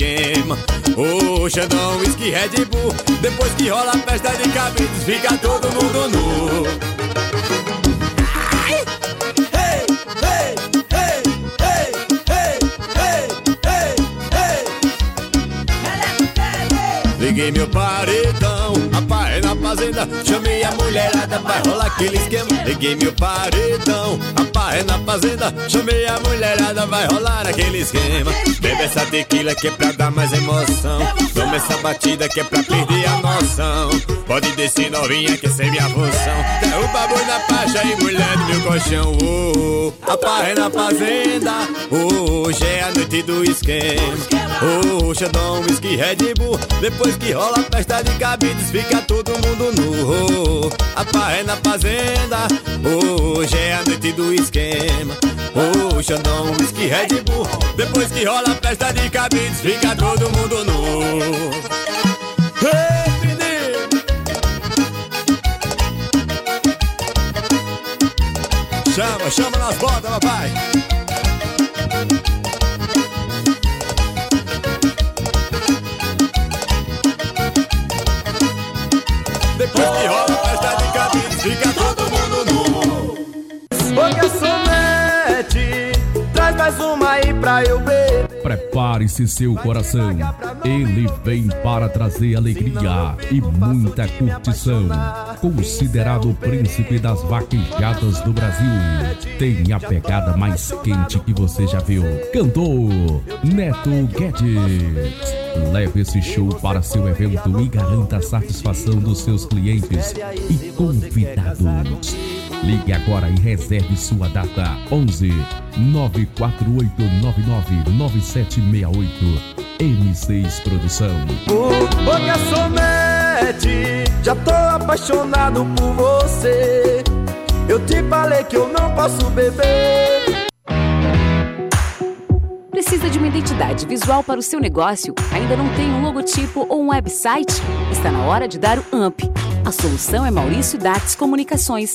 Ô, Xandão, whisky, Red Bull. Depois que rola a festa de cabides, fica todo mundo nu. Liguei meu paredão, é fazenda. Chamei a mulherada, vai rolar aquele esquema. Liguei meu paredão, a é na fazenda. Chamei a mulherada, vai rolar aquele esquema. Bebe essa tequila que é pra dar mais emoção. Toma essa batida que é pra perder a noção. Pode descer novinha que é minha função. Derruba boi na faixa e mulher do meu colchão. Oh, oh, a pá é na fazenda. Oh, hoje é a noite do esquema. Oh, Xandão, whisky, Red Bull. Depois que rola a festa de cabides, fica todo mundo Oh, a pá é na fazenda. Oh, hoje é a noite do esquema. Oh, Xandão, whisky, Red Bull. Depois que rola a festa de cabides, fica todo mundo nu. Chama, chama nas botas, papai. Pra eu beber. Prepare-se seu coração. Ele vem para trazer alegria e muita curtição. Considerado o príncipe das vaquejadas do Brasil, tem a pegada mais quente que você já viu. Cantor Neto Guedes. Leve esse show para seu evento e garanta a satisfação dos seus clientes e convidados. Ligue agora e reserve sua data 11 94899 9768 M6 Produção. Ô garçonete, já tô apaixonado por você. Eu te falei que eu não posso beber. Precisa de uma identidade visual para o seu negócio? Ainda não tem um logotipo ou um website? Está na hora de dar o UMP. A solução é Maurício Dates Comunicações.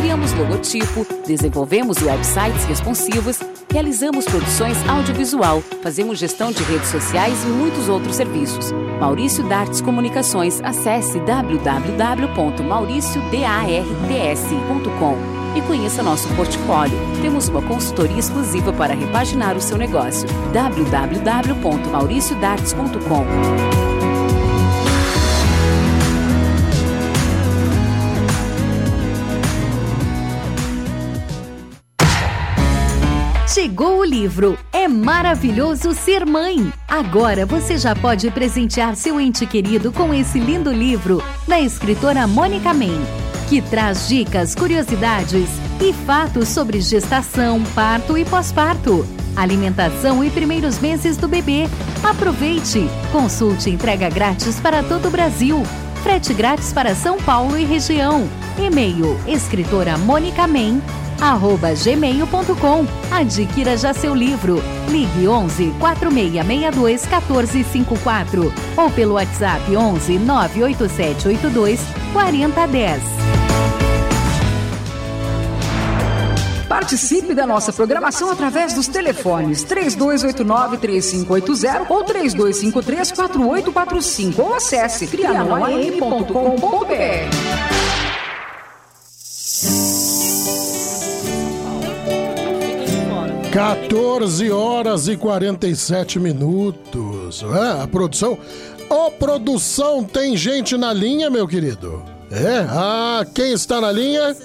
Criamos logotipo, desenvolvemos websites responsivos, realizamos produções audiovisual, fazemos gestão de redes sociais e muitos outros serviços. Maurício Dartes Comunicações. Acesse www.mauriciodarts.com e conheça nosso portfólio. Temos uma consultoria exclusiva para repaginar o seu negócio. www.mauriciodartes.com Chegou o livro É Maravilhoso Ser Mãe. Agora você já pode presentear seu ente querido com esse lindo livro da escritora Mônica Men, que traz dicas, curiosidades e fatos sobre gestação, parto e pós-parto, alimentação e primeiros meses do bebê. Aproveite! Consulte entrega grátis para todo o Brasil. Frete grátis para São Paulo e região. E-mail escritora Mônica Men arroba gmail.com. Adquira já seu livro. Ligue 11 4662 1454 ou pelo WhatsApp 11 98782 4010. Participe da nossa programação através dos telefones 3289-3580 ou 3253-4845 ou acesse crianãoam.com.br. 14 horas e 47 minutos. É, a produção. Ô, produção, tem gente na linha, meu querido? É? Ah, quem está na linha?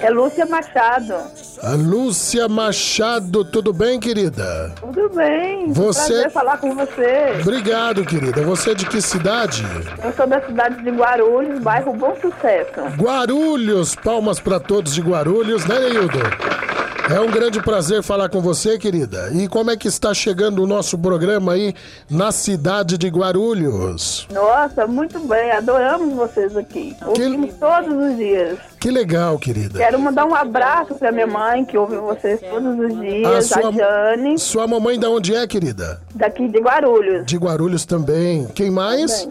É Lúcia Machado. A Lúcia Machado, tudo bem, querida? Tudo bem. Você- Prazer falar com você. Obrigado, querida. Você é de que cidade? Eu sou da cidade de Guarulhos, bairro Bom Sucesso. Guarulhos, palmas para todos de Guarulhos, né, Neildo? É um grande prazer falar com você, querida. E como é que está chegando o nosso programa aí na cidade de Guarulhos? Nossa, muito bem. Adoramos vocês aqui. Ouvimos todos os dias. Que legal, querida. Quero mandar um abraço pra minha mãe, que ouve vocês todos os dias, a, Jane, sua mamãe da onde é, querida? daqui de Guarulhos. De Guarulhos também. Quem mais?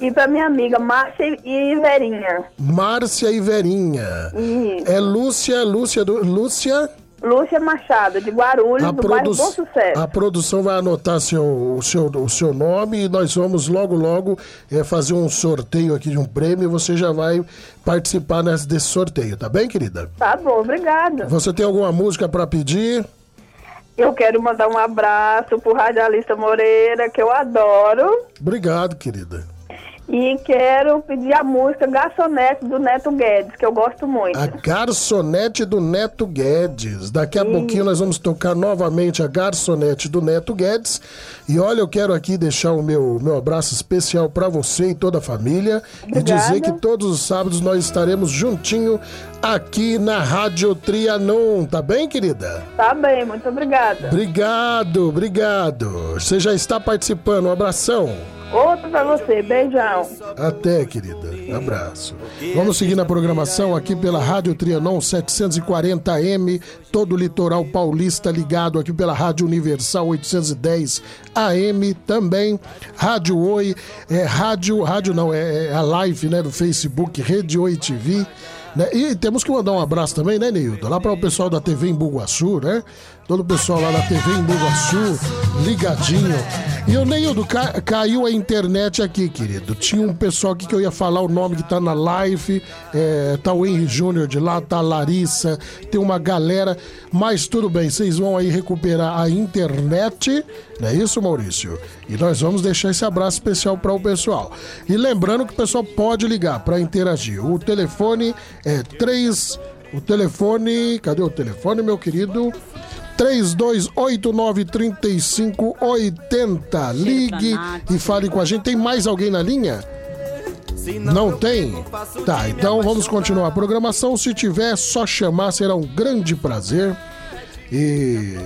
E pra minha amiga Márcia e Verinha. Márcia e Verinha. Isso. É Lúcia, Lúcia do Lúcia. Lúcia Machado, de Guarulhos, A, do bairro produ- Bom Sucesso. a produção vai anotar seu, o, seu, o seu nome e nós vamos logo, logo eh, fazer um sorteio aqui de um prêmio. Você já vai participar nesse, desse sorteio, tá bem, querida? Tá bom, obrigada. Você tem alguma música para pedir? Eu quero mandar um abraço pro radialista Moreira, que eu adoro. Obrigado, querida. E quero pedir a música Garçonete do Neto Guedes, que eu gosto muito. A garçonete do Neto Guedes. Daqui a pouquinho nós vamos tocar novamente a garçonete do Neto Guedes. E olha, eu quero aqui deixar o meu, meu abraço especial para você e toda a família. E Obrigada. dizer que todos os sábados nós estaremos juntinho aqui na Rádio Trianon. Tá bem, querida? Tá bem, muito obrigada. Obrigado, obrigado. Você já está participando. Um abração. Outro pra você, beijão. Até, querida. Abraço. Vamos seguir na programação aqui pela Rádio Trianon 740M, todo o litoral paulista ligado aqui pela Rádio Universal 810 AM também. Rádio Oi, é rádio, rádio não, é, é a live, né, do Facebook, Rede Oi TV. Né? E temos que mandar um abraço também, né, Neildo? Lá para o pessoal da TV em Bugaçu, né? Todo o pessoal lá da TV em Bugaçu, ligadinho. E o Neildo, ca- caiu a internet aqui, querido. Tinha um pessoal aqui que eu ia falar o nome que tá na live. É, tá o Henry Júnior de lá, tá a Larissa, tem uma galera. Mas tudo bem, vocês vão aí recuperar a internet, não é isso, Maurício? E nós vamos deixar esse abraço especial para o pessoal. E lembrando que o pessoal pode ligar para interagir. O telefone é 3. O telefone. Cadê o telefone, meu querido? 3289-3580. Ligue e fale com a gente. Tem mais alguém na linha? Não tem? Tá, então vamos continuar a programação. Se tiver, só chamar, será um grande prazer. E.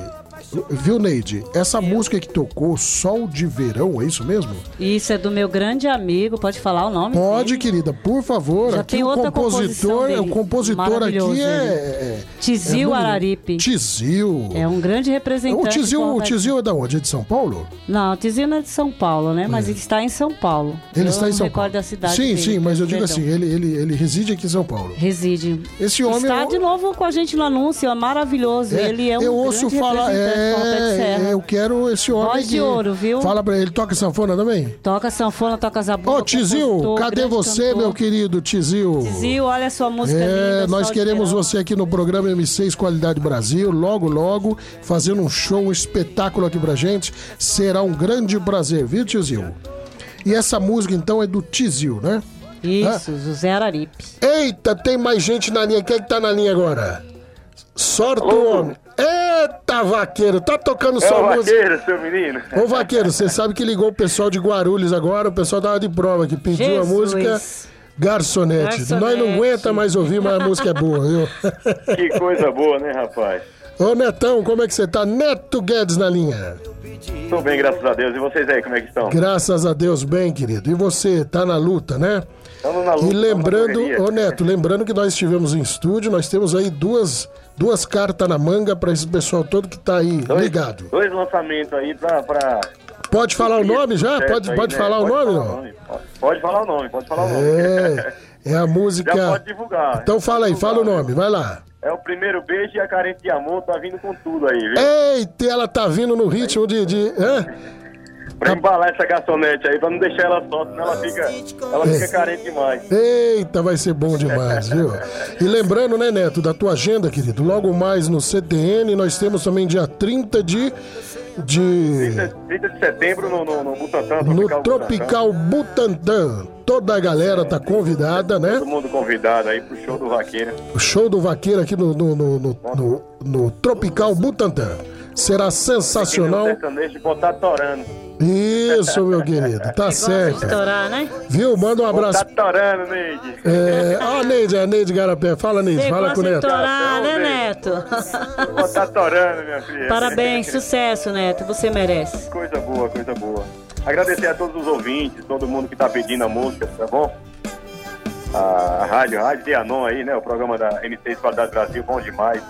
Viu, Neide? Essa música que tocou, Sol de Verão, é isso mesmo? Isso é do meu grande amigo, pode falar o nome? Pode, querida, por favor. Já aqui tem o outra compositor, dele. o compositor aqui é, ele. é- Tizil é- Araripe. Tizil. É um grande representante. O Tizil, o. Tizil é da onde? É de São Paulo? Não, o Tizil não é de São Paulo, né? Mas ele está em São Paulo. Ele Eu está em São Paulo. da cidade sim, dele, sim, mas eu digo perdão. assim, ele, ele, ele reside aqui em São Paulo. Reside. Esse homem Está é- de novo com a gente no anúncio, é maravilhoso. É, ele é um eu ouço falar, é, eu quero esse homem Voz de ouro, viu? Fala pra ele, toca sanfona também? Toca sanfona, toca zabumba. Ô, Tizil, cadê você, cantor. meu querido Tizil? Tizil, olha a sua música É, linda. nós queremos você aqui no programa M6 Qualidade Brasil, logo, logo, fazendo um show, um espetáculo aqui pra gente. Será um grande prazer, viu, Tizil? E essa música, então, é do Tizil, né? Isso, José Araripe. Eita, tem mais gente na linha. Quem é que tá na linha agora? Sorte o homem. Eita, vaqueiro, tá tocando É sua o música. vaqueiro, seu menino. Ô, vaqueiro, você sabe que ligou o pessoal de Guarulhos agora, o pessoal tava de prova, que pediu a Jesus. música Garçonete. Nós não Garçonete. aguenta mais ouvir, mas a música é boa, viu? Que coisa boa, né, rapaz? Ô, Netão, como é que você tá? Neto Guedes na linha. Tô bem, graças a Deus. E vocês aí, como é que estão? Graças a Deus, bem, querido. E você, tá na luta, né? E lembrando, ô. Neto, lembrando que nós estivemos em estúdio, nós temos aí duas, duas cartas na manga pra esse pessoal todo que tá aí Dois- ligado. Dois lançamentos aí pra... pra... Pode falar o nome já? Pode, aí, pode né? falar o Pode nome, falar o nome. Pode falar o nome, pode falar o nome. É, é a música. Já pode divulgar. Então fala aí, fala o nome, vai lá. É o primeiro beijo e a carente de amor tá vindo com tudo aí, viu? Eita, ela tá vindo no ritmo de. de hã? Pra embalar essa garçonete aí, pra não deixar ela só, senão ela fica, ela fica carente demais. Eita, vai ser bom demais, viu? E lembrando, né, Neto, da tua agenda, querido, logo mais no CTN, nós temos também dia 30 de. de 30 de setembro no, no, no Butantã, no Tropical Tropical Butantã. Toda a galera tá convidada, né? Todo mundo convidado aí pro show do Vaqueiro. O show do Vaqueiro aqui no, no, no, no, no- no Tropical Butantã. Será sensacional. Botar torando. Isso, meu querido, tá certo. Estourar, né? Viu? Manda um abraço. Botar torando, Neide. É, ó, a Neide, a Neide Garapé. Fala, Neide, Você fala com o Neto. estourar, né, Neto? Botar torando, minha filha. Parabéns, sucesso, Neto. Você merece. Coisa boa, coisa boa. Agradecer a todos os ouvintes, todo mundo que tá pedindo a música, tá bom? A, a rádio, a rádio de Anon aí, né? O programa da M6 Qualidade Brasil, bom demais.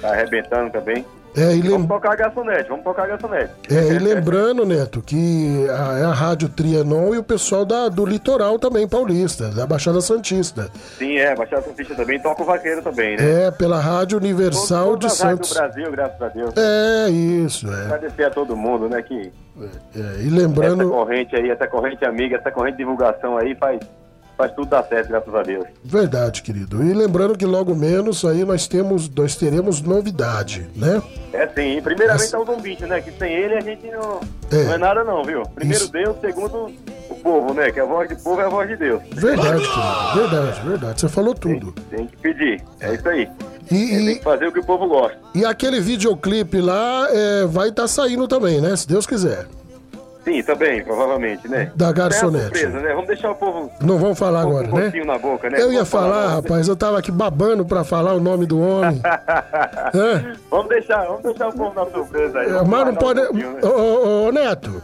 Tá arrebentando também. É, e, Vamos lem- tocar a garçonete, vamos tocar a garçonete. é, e lembrando, Neto, que a, é a Rádio Trianon e o pessoal da, do litoral também, paulista, da Baixada Santista. Sim, é, Baixada Santista também, toca o vaqueiro também, né? É, pela Rádio Universal de Todas as rádios Santos. do Brasil, graças a Deus. É, isso, é. Agradecer a todo mundo, né? Que É, E lembrando. essa corrente aí, essa corrente amiga, essa corrente de divulgação aí faz, faz tudo dar certo, graças a Deus. Verdade, querido. E lembrando que logo menos aí nós temos, nós teremos novidade, né? É sim, primeiramente é o Dom Bicho, né? Que sem ele a gente não É. não é nada não, viu? Primeiro Isso. Deus, segundo o povo, né? Que a voz do povo é a voz de Deus. Verdade, querido. Verdade, verdade. Você falou tudo. Tem que pedir, é isso aí. E, Tem que fazer o que o povo gosta. e aquele videoclipe lá é, vai estar saindo também, né? Se Deus quiser. Sim, também, provavelmente, né? Da É garçonete. surpresa, né? Vamos deixar o povo Não vamos falar com agora, um né? na boca, né? Eu ia falar, não. rapaz, eu tava aqui babando pra falar o nome do homem. Hã? Vamos deixar, vamos deixar o povo na surpresa aí. É, Mas não pode. um né? Ô, ô, ô, Neto.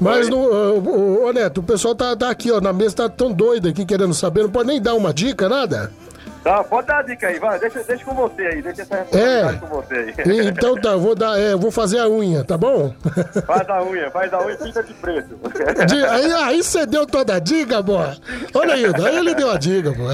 Mas, no, ô, ô, ô, Neto, o pessoal tá, tá aqui, ó, na mesa, tá tão doido aqui querendo saber. Não pode nem dar uma dica, nada? Tá, pode dar a dica aí, vai. Deixa, deixa com você aí, deixa essa É. responsabilidade com você aí. Então tá, eu vou dar, é, eu vou fazer a unha, tá bom? Faz a unha, faz a unha e pinta de preto. Di- Aí, aí você deu toda a dica, pô. Olha aí, aí ele deu a dica, pô.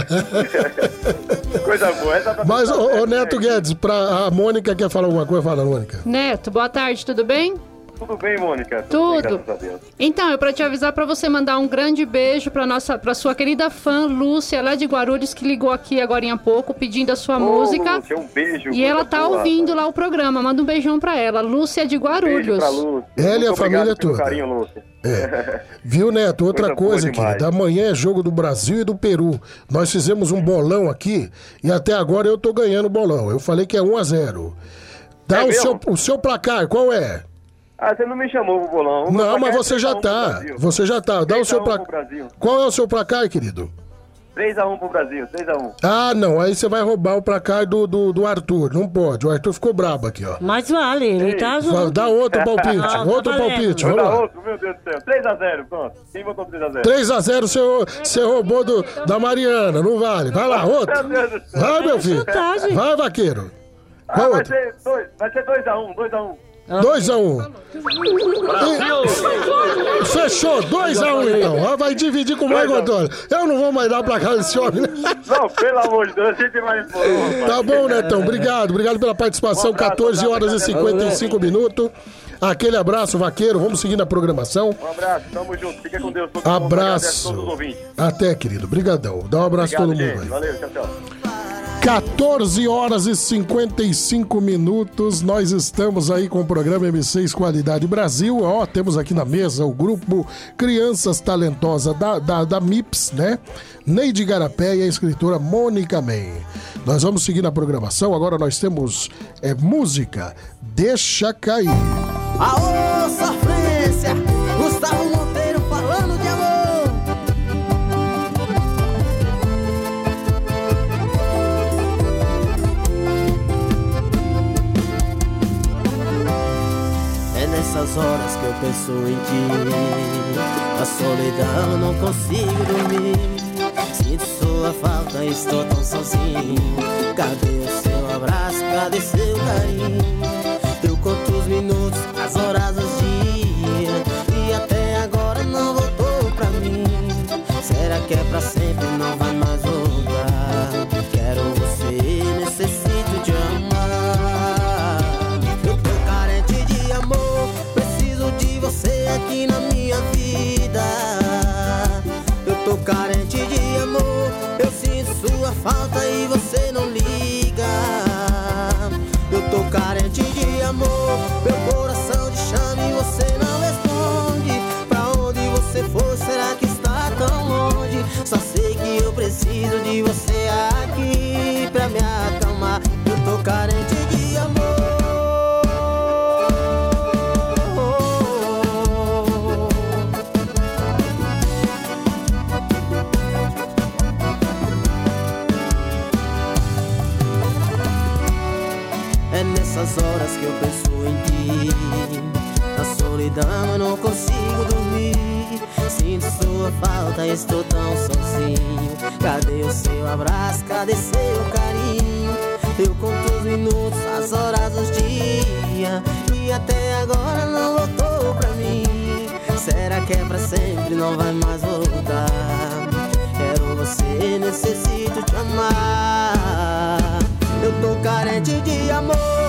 Coisa boa. Essa tá Mas, ô, ô, Neto Guedes, pra, a Mônica quer falar alguma coisa? Fala, Mônica. Neto, boa tarde, tudo bem? Tudo bem, Mônica? Tudo. Bem, graças a Deus. Então, é pra te avisar pra você mandar um grande beijo pra nossa, para sua querida fã Lúcia, lá de Guarulhos, que ligou aqui agora há pouco pedindo a sua Ô, música. Lúcia, um beijo. E ela tá ouvindo lá o programa. Manda um beijão pra ela. Lúcia de Beijo Guarulhos. pra Lúcia. Ela e a família toda. carinho, Lúcia. É. Viu, Neto? Outra Coisa demais. querida. Amanhã é jogo do Brasil e do Peru. Nós fizemos um bolão aqui e até agora eu tô ganhando o bolão. Eu falei que é 1 a 0 Dá É o, mesmo? seu, o seu placar, qual é? Ah, você não me chamou pro bolão. O Não, mas é você já 3 a 1 pro tá. Você já tá. Dá o 3 a seu 1 pro placar. Brasil. Qual é o seu placar, querido? 3x1 pro Brasil, 3x1. Ah, não. Aí você vai roubar o placar do, do, do Arthur. Não pode. O Arthur ficou brabo aqui, ó. Mas vale, ele tá Vai, junto. Dá outro palpite. Não, tá outro valendo. palpite. Vamos lá. outro, meu Deus do céu. 3x0, pronto. Quem votou 3x0? 3x0 você, você roubou do, da Mariana. Não vale. Vai lá, outro. Vai, meu filho. Vai, vaqueiro. Ah, Qual vai ser 2, vai ser 2x1, 2x1. 2x1. Fechou, 2x1 então. Ah, vai dividir com o Marco Antônio. Eu não vou mais dar pra casa desse homem. né? Não, pelo amor de Deus, a gente vai rapaz. Tá bom, Netão. Obrigado. Obrigado pela participação. 14 horas e 55 minutos. Aquele abraço, vaqueiro. Vamos seguir na programação. Um abraço, tamo junto. Fica com Deus. todo mundo. Agradeço a Abraço. todos os ouvintes. A Até, querido. Brigadão. Dá um abraço a todo mundo gente. aí. Valeu, tchau, tchau. 14 horas e 55 minutos. Nós estamos aí com o programa M6 Qualidade Brasil. Ó, temos aqui na mesa o grupo Crianças Talentosas da, da, da MIPS, né? Neide Garapé e a escritora Mônica May. Nós vamos seguir na programação. Agora nós temos é, música. Deixa cair. Aô, sofrer! nessas horas que eu penso em ti. A solidão não consigo dormir. Sinto sua falta, estou tão sozinho. Cadê o seu abraço? Cadê seu carinho? Eu conto os minutos, as horas, os dias. E até agora não voltou pra mim. Será que é pra sempre? Não amor, meu coração. cama não consigo dormir. Sinto sua falta, estou tão sozinho. Cadê o seu abraço, cadê seu carinho? Eu conto os minutos, as horas, os dias. E até agora não voltou pra mim. Será que é pra sempre, não vai mais voltar? Quero você, necessito te amar. Eu tô carente de amor.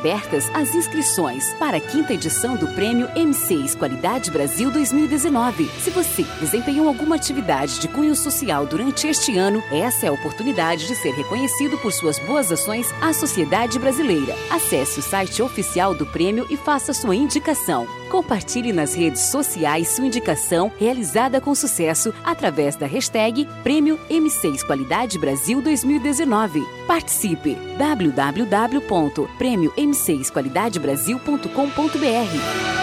Abertas as inscrições para a quinta edição do Prêmio M6 Qualidade Brasil 2019. Se você desempenhou alguma atividade de cunho social durante este ano, essa é a oportunidade de ser reconhecido por suas boas ações à sociedade brasileira. Acesse o site oficial do prêmio e faça sua indicação. Compartilhe nas redes sociais sua indicação realizada com sucesso através da hashtag Prêmio M6 Qualidade Brasil 2019. Participe www.prêmiom6qualidadebrasil.com.br.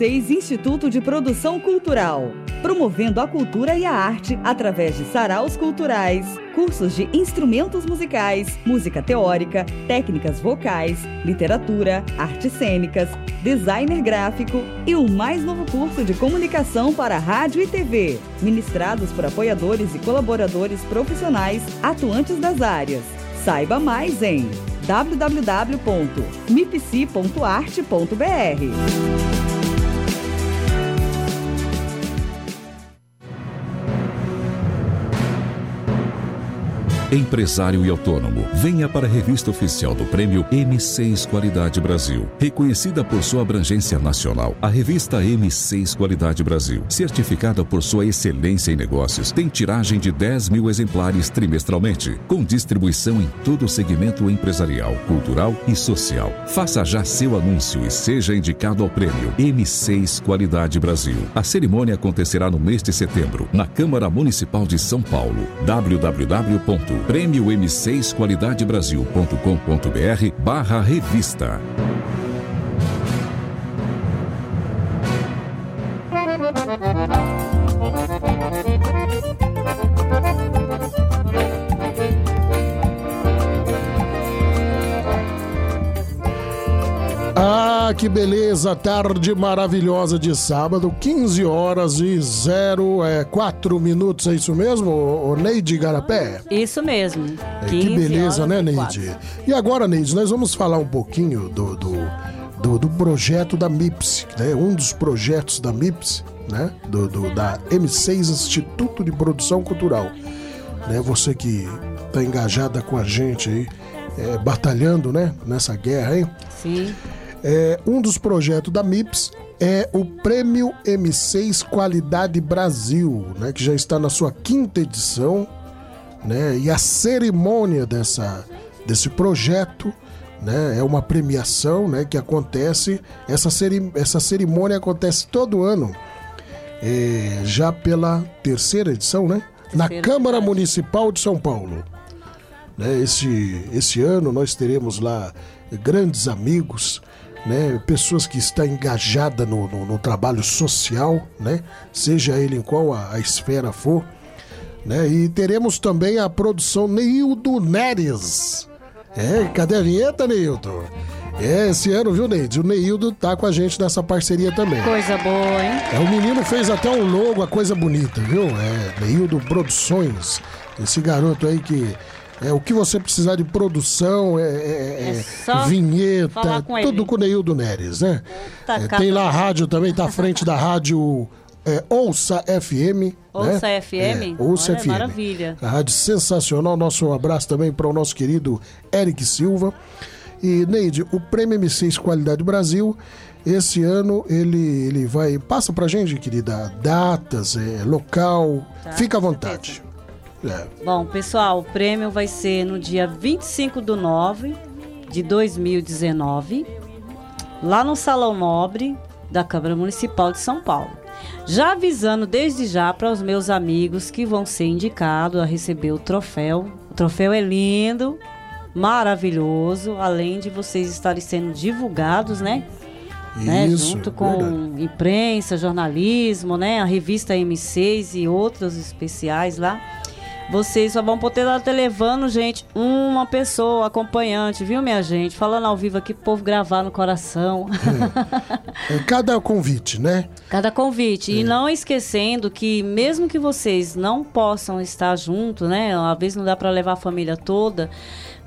M6 Instituto de Produção Cultural. Promovendo a cultura e a arte através de saraus culturais, cursos de instrumentos musicais, música teórica, técnicas vocais, literatura, artes cênicas, designer gráfico e o mais novo curso de comunicação para rádio e TV, ministrados por apoiadores e colaboradores profissionais atuantes das áreas. Saiba mais em www.mipc.arte.br. Empresário e autônomo, venha para a revista oficial do Prêmio M6 Qualidade Brasil. Reconhecida por sua abrangência nacional, a revista M6 Qualidade Brasil, certificada por sua excelência em negócios, tem tiragem de 10 mil exemplares trimestralmente, com distribuição em todo o segmento empresarial, cultural e social. Faça já seu anúncio e seja indicado ao Prêmio M6 Qualidade Brasil. A cerimônia acontecerá no mês de setembro, na Câmara Municipal de São Paulo. www prêmio M6 Qualidade Brasil.com.br barra revista. Que beleza! Tarde maravilhosa de sábado, 15 horas e 0, é, 4 minutos, é isso mesmo, ô Neide Garapé? Isso mesmo. É, que 15 beleza, né, Neide? E agora, Neide, nós vamos falar um pouquinho do, do, do, do projeto da MIPS, né? Um dos projetos da MIPS, né? Do, do- da M6 Instituto de Produção Cultural. Né? Você que tá engajada com a gente aí, é, batalhando, né? Nessa guerra aí. Sim. É, um dos projetos da MIPS é o Prêmio M6 Qualidade Brasil, né, que já está na sua quinta edição, né, e a cerimônia dessa, desse projeto né, é uma premiação né, que acontece, essa, ceri essa cerimônia acontece todo ano, é, já pela terceira edição, né, na Câmara Municipal de São Paulo. Né, esse, esse ano nós teremos lá grandes amigos, né, pessoas que estão engajadas no, no, no trabalho social, né, seja ele em qual a, a esfera for. Né, e teremos também a produção Neildo Neres. É, cadê a vinheta, Neildo? É, esse ano, viu, Neide? O Neildo tá com a gente nessa parceria também. Coisa boa, hein? É, o menino fez até um logo, a coisa bonita, viu? É, Neildo Produções. Esse garoto aí que. É, o que você precisar de produção, é, é- é só vinheta, com tudo com o Neildo Neres, né? Tá É, tem lá a rádio também, tá à frente da rádio é, Ouça FM. Ouça né? FM? É, Ouça Olha, FM. maravilha. A rádio sensacional. Nosso abraço também para o nosso querido Eric Silva. E, Neide, o Prêmio M6 Qualidade Brasil, esse ano ele, ele vai. Passa pra gente, querida, datas, é, local. Fica à vontade. É. Bom, pessoal, o prêmio vai ser no dia 25 do 9 de 2019, lá no Salão Nobre da Câmara Municipal de São Paulo. Já avisando desde já para os meus amigos que vão ser indicados a receber o troféu. O troféu é lindo, maravilhoso, além de vocês estarem sendo divulgados, né? né, Isso, junto com verdade. imprensa, jornalismo, né, a revista M6 e outros especiais lá. Vocês só vão poder estar levando, gente, uma pessoa acompanhante, viu, minha gente? Falando ao vivo aqui, povo gravar no coração. É cada convite, né? Cada convite. É. E não esquecendo que, mesmo que vocês não possam estar junto, né? Às vezes não dá para levar a família toda.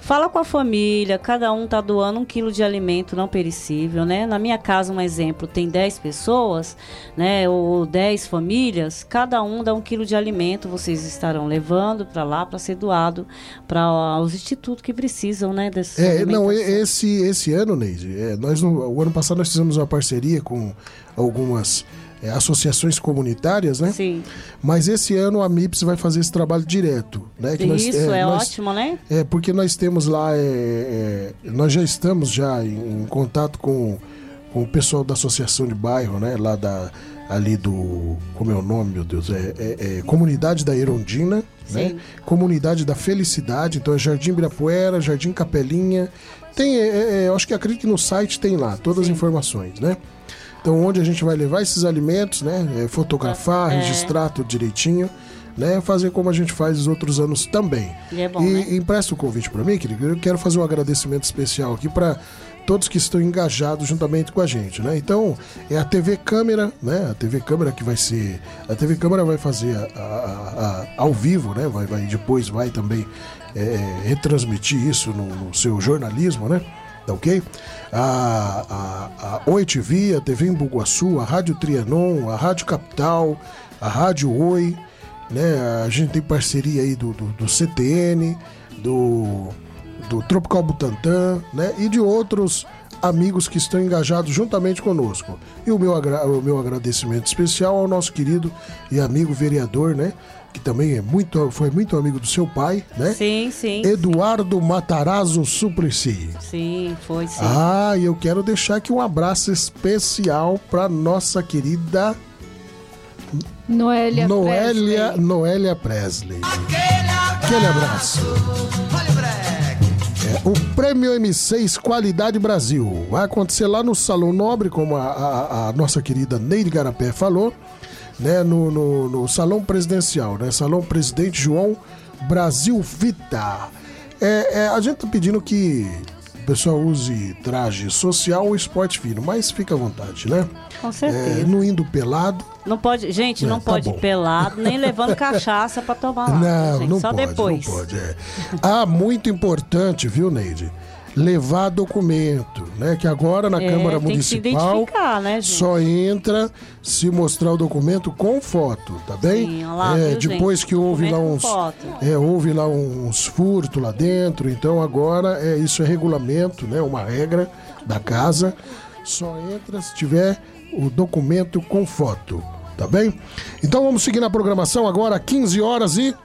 Fala com a família, cada um tá doando um quilo de alimento não perecível, né? Na minha casa, um exemplo, tem 10 pessoas, né? Ou 10 famílias, cada um dá um quilo de alimento, vocês estarão levando para lá para ser doado para os institutos que precisam, né? Desse É, não, esse, esse ano, Neide, é, nós no, o ano passado nós fizemos uma parceria com algumas é, associações comunitárias, né? Sim. Mas esse ano a MIPS vai fazer esse trabalho direto, né? Que nós- Isso é, nós- ótimo, né? É, porque nós temos lá, é, é, nós já estamos já em, em contato com, com o pessoal da associação de bairro, né? Lá da, ali do, como é o nome, meu Deus? É, é- é Comunidade da Erondina, né? Sim. Comunidade da Felicidade, então é Jardim Ibirapuera, Jardim Capelinha, tem, é, é, acho que acredito que no site tem lá todas as informações, né? Então, onde a gente vai levar esses alimentos, né? É, fotografar, É. registrar tudo direitinho, né? Fazer como a gente faz os outros anos também. E é bom, e né? empresta o convite para mim, querido. Eu quero fazer um agradecimento especial aqui para todos que estão engajados juntamente com a gente, né? Então, é a TV Câmera, né? A TV Câmera que vai ser... A TV Câmera vai fazer a- a- a- ao vivo, né? Vai, vai, depois vai também é, retransmitir isso no, no seu jornalismo, né? Tá ok? A, a, a Oi TV, a TV em Buguaçu, a Rádio Trianon, a Rádio Capital, a Rádio Oi, né? A gente tem parceria aí do, do, do CTN, do, do Tropical Butantan, né? E de outros amigos que estão engajados juntamente conosco. E o meu, o meu agradecimento especial ao nosso querido e amigo vereador, né? Que também é muito, foi muito amigo do seu pai, né? Sim, sim. Eduardo Matarazzo Suplicy. Sim, foi sim. Ah, e eu quero deixar aqui um abraço especial para nossa querida Noélia, Noélia, Presley. Noélia Presley. Aquele abraço. É, o Prêmio M6 Qualidade Brasil vai acontecer lá no Salão Nobre, como a, a- a nossa querida Neide Garapé falou, né, no, no- no Salão Presidencial, né, Salão Presidente João Brasil Vita. É, é, a gente tá pedindo que o pessoal use traje social ou esporte fino, mas fica à vontade, né? Com certeza. É, não indo pelado, Não pode, gente, É, não tá pode bom. ir pelado, nem levando cachaça pra tomar lá. Não, gente, não só pode, depois. não pode. é. Ah, muito importante, viu, Neide? Levar documento, né? Que agora na É, Câmara tem que se Municipal né, só entra se mostrar o documento com foto, tá bem? Sim, lá, É, viu, depois gente? que houve lá uns, é, houve lá uns furtos lá dentro, então agora é isso é regulamento, né? Uma regra da casa. Só entra se tiver o documento com foto, tá bem? Então vamos seguir na programação agora, 15 horas e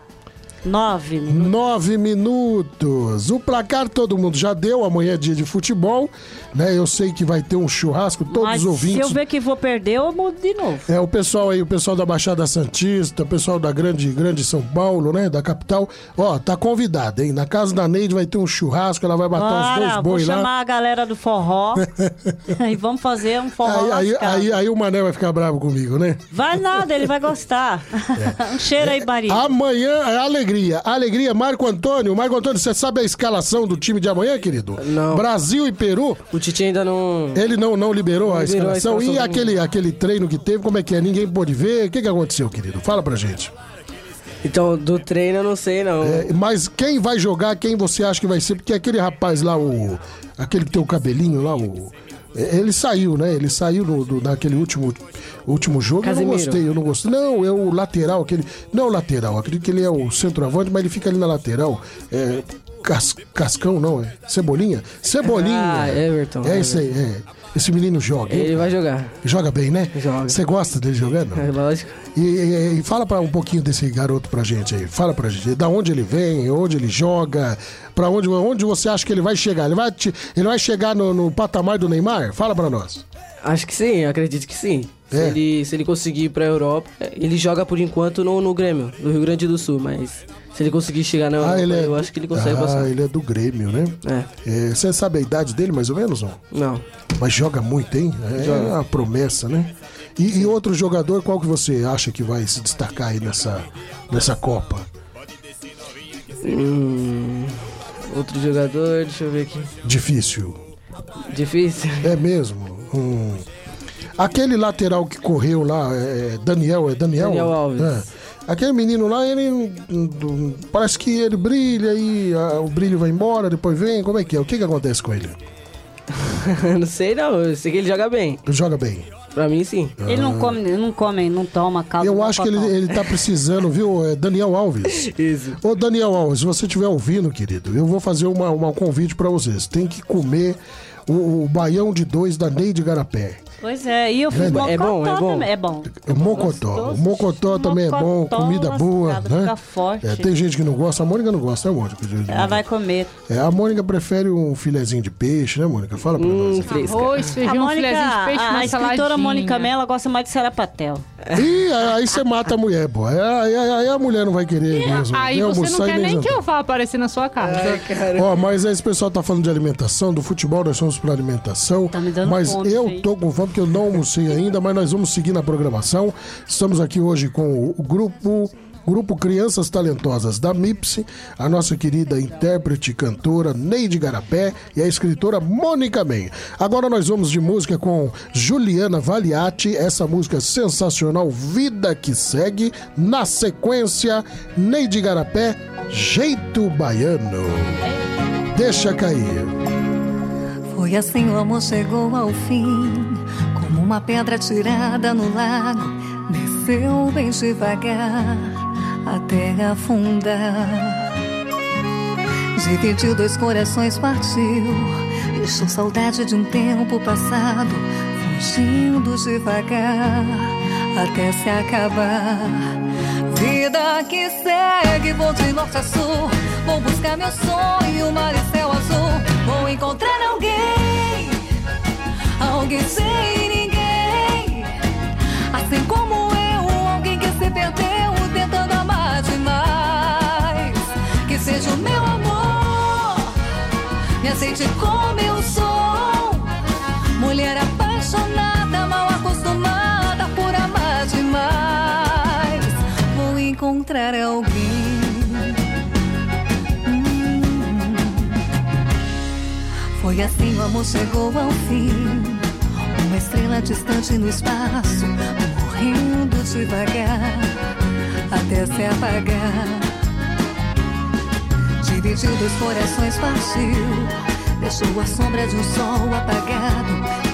Nove Nove minutos. O placar todo mundo já deu. Amanhã é dia de futebol, né? Eu sei que vai ter um churrasco. Todos Mas os se ouvintes. eu ver que vou perder, eu mudo de novo. É, o pessoal aí, o pessoal da Baixada Santista, o pessoal da grande, grande São Paulo, né? Da capital. Ó, tá convidado, hein? Na casa da Neide vai ter um churrasco, ela vai matar uns dois Bora, vou boi lá. chamar a galera do forró e vamos fazer um forró Aí, aí, aí, aí o Mané vai ficar bravo comigo, né? Vai nada, ele vai gostar. É. um cheiro aí, Maria. Amanhã é alegria. Alegria, Marco Antônio. Marco Antônio, você sabe a escalação do time de amanhã, querido? Não. Brasil e Peru. O Titi ainda não. Ele não, não liberou, Não a, liberou a escalação. escalação E do- aquele, aquele treino que teve, como é que é? Ninguém pôde ver. O que, que aconteceu, querido? Fala pra gente. Então, do treino eu não sei, não. É, mas quem vai jogar, quem você acha que vai ser? Porque aquele rapaz lá, o. Aquele que tem o cabelinho lá, o. Ele saiu, né? Ele saiu no, do- naquele último, último jogo. Eu Casemiro. não gostei, eu não gostei. Não, é o lateral, aquele. Não é o lateral, acredito que ele é o centroavante, mas ele fica ali na lateral. É, Cas- Cascão, não, é Cebolinha? Cebolinha. Ah, Everton. É esse aí, é. Esse menino joga? Ele vai jogar. Joga bem, né? Joga. Você gosta dele jogando? É lógico. E, e- e fala para um pouquinho desse garoto pra gente aí. Fala pra gente. Da onde ele vem, onde ele joga, pra onde, onde você acha que ele vai chegar? Ele vai, te- ele vai chegar no, no patamar do Neymar? Fala pra nós. Acho que sim, acredito que sim. Se, É. ele, se ele conseguir ir pra Europa, ele joga por enquanto no, no Grêmio, do Rio Grande do Sul, mas se ele conseguir chegar na Europa, Ah, ele é, eu acho que ele consegue ah, passar. ele é do Grêmio, né? É. Você sabe a idade dele, mais ou menos, não? Não. Mas joga muito, hein? É Joga. uma promessa, né? E, e outro jogador, qual que você acha que vai se destacar aí nessa, nessa Copa? Hum, outro jogador, deixa eu ver aqui. Difícil. Difícil? É mesmo. Hum. Aquele lateral que correu lá, é Daniel, é Daniel? Daniel Alves. É. Aquele menino lá, ele parece que ele brilha e ah, o brilho vai embora, depois vem. Como é que é? O que, que acontece com ele? não sei não, eu sei que ele joga bem. Ele joga bem. Pra mim, sim. Ele não come, ele não come, não toma caldo. Eu acho que ele, ele tá precisando, viu? É Daniel Alves. Isso. Ô, Daniel Alves, se você estiver ouvindo, querido, eu vou fazer uma, uma- um convite pra vocês. Tem que comer o, o baião de dois da Neide Garapé. Pois é, e eu fiz É bom, mocotó é bom, é bom. também. É bom. O mocotó. O mocotó também é bom, Mocotó comida boa, né? fica forte. É, tem gente que não gosta, a Mônica não gosta, né, Mônica? Ela vai comer. É, a Mônica prefere um filezinho de peixe, né, Mônica? Fala pra Hum, nós. Arroz, A feijão, Mônica, filezinho de peixe, a, uma a escritora saladinha. Mônica Mello gosta mais de sarapatel. Ih, aí você mata a mulher, pô. Aí, aí- aí a mulher não vai querer mesmo. Aí nem você não almoçar e quer nem jantar. que eu vá aparecer na sua casa. Ó, mas esse pessoal tá falando de alimentação, do futebol, nós somos pra alimentação. Tá me dando mas fome, eu tô com fome porque eu não almocei ainda, mas nós vamos seguir na programação. Estamos aqui hoje com o, grupo. Grupo Crianças Talentosas da MIPS, a nossa querida intérprete e cantora Neide Garapé e a escritora Mônica Men. Agora nós vamos de música com Juliana Valiati, essa música sensacional, Vida que Segue. Na sequência, Neide Garapé, Jeito Baiano. Deixa cair. Foi assim o amor chegou ao fim, como uma pedra tirada no lago, desceu bem devagar até afundar. Dividiu dois corações, partiu, deixou saudade de um tempo passado, fugindo devagar até se acabar. Vida que segue, vou de norte a sul, vou buscar meu sonho, mar e céu azul, vou encontrar alguém, alguém sem perdeu tentando amar demais, que seja o meu amor, me aceite como eu sou, mulher apaixonada, mal acostumada por amar demais, vou encontrar alguém. Hum. Foi assim o amor chegou ao fim. Uma estrela distante no espaço, morrendo devagar até se apagar. Dividiu dois corações, partiu. Deixou a sombra de um sol apagado,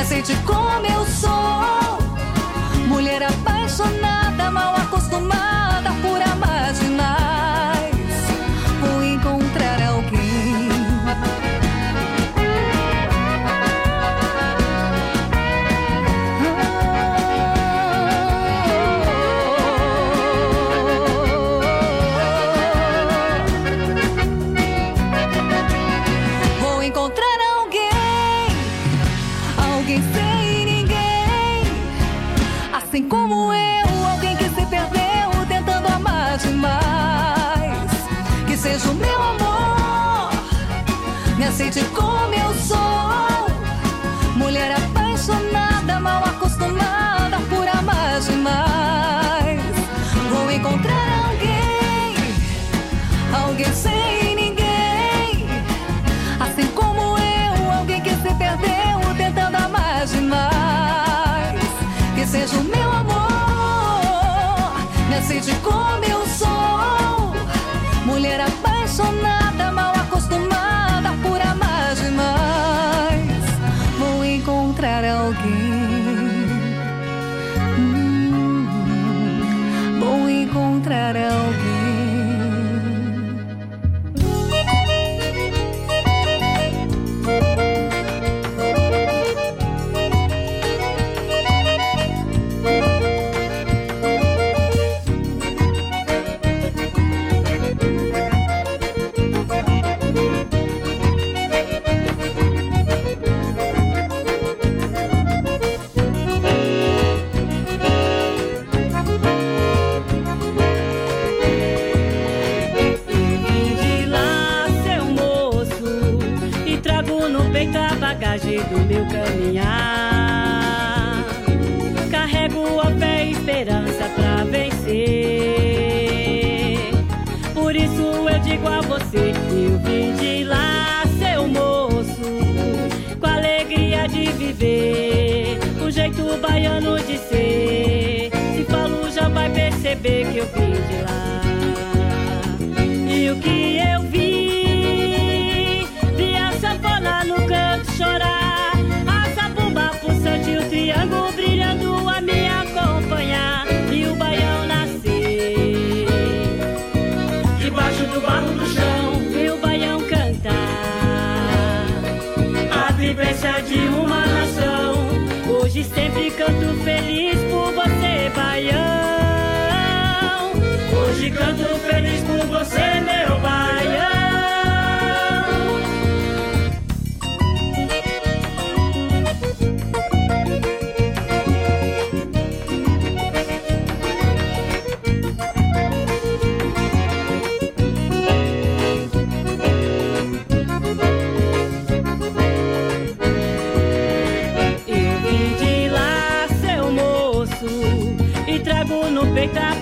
me aceite como eu sou. Mulher apaixonada, mal acostumada do meu caminhar. Carrego a fé e esperança pra vencer. Por isso eu digo a você: eu vim de lá, seu moço, com a alegria de viver, o jeito baiano de ser. Se falo, já vai perceber que eu vim de lá. Canto feliz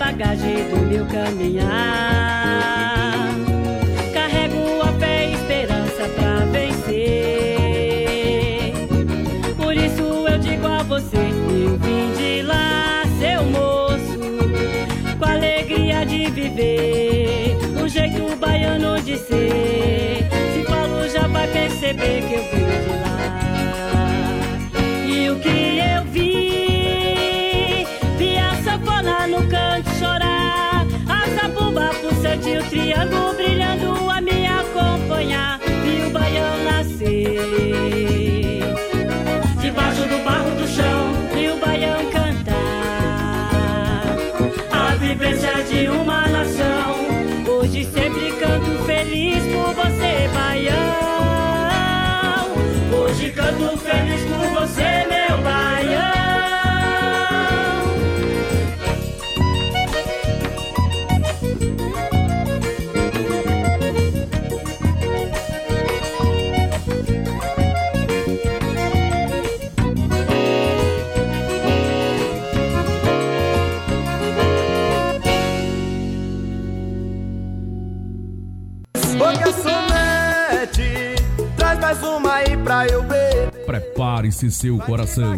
bagagem do meu caminhar. Carrego a fé e esperança pra vencer. Por isso eu digo a você: eu vim de lá, seu moço, com alegria de viver, um jeito baiano de ser. Se falo, já vai perceber que eu vim de lá. O triângulo brilhando a me acompanhar. Vi o baião nascer, debaixo do barro do chão, vi o baião cantar. A vivência de uma nação, hoje sempre canto feliz por você, baião. Hoje canto feliz por você, Prepare-se seu coração.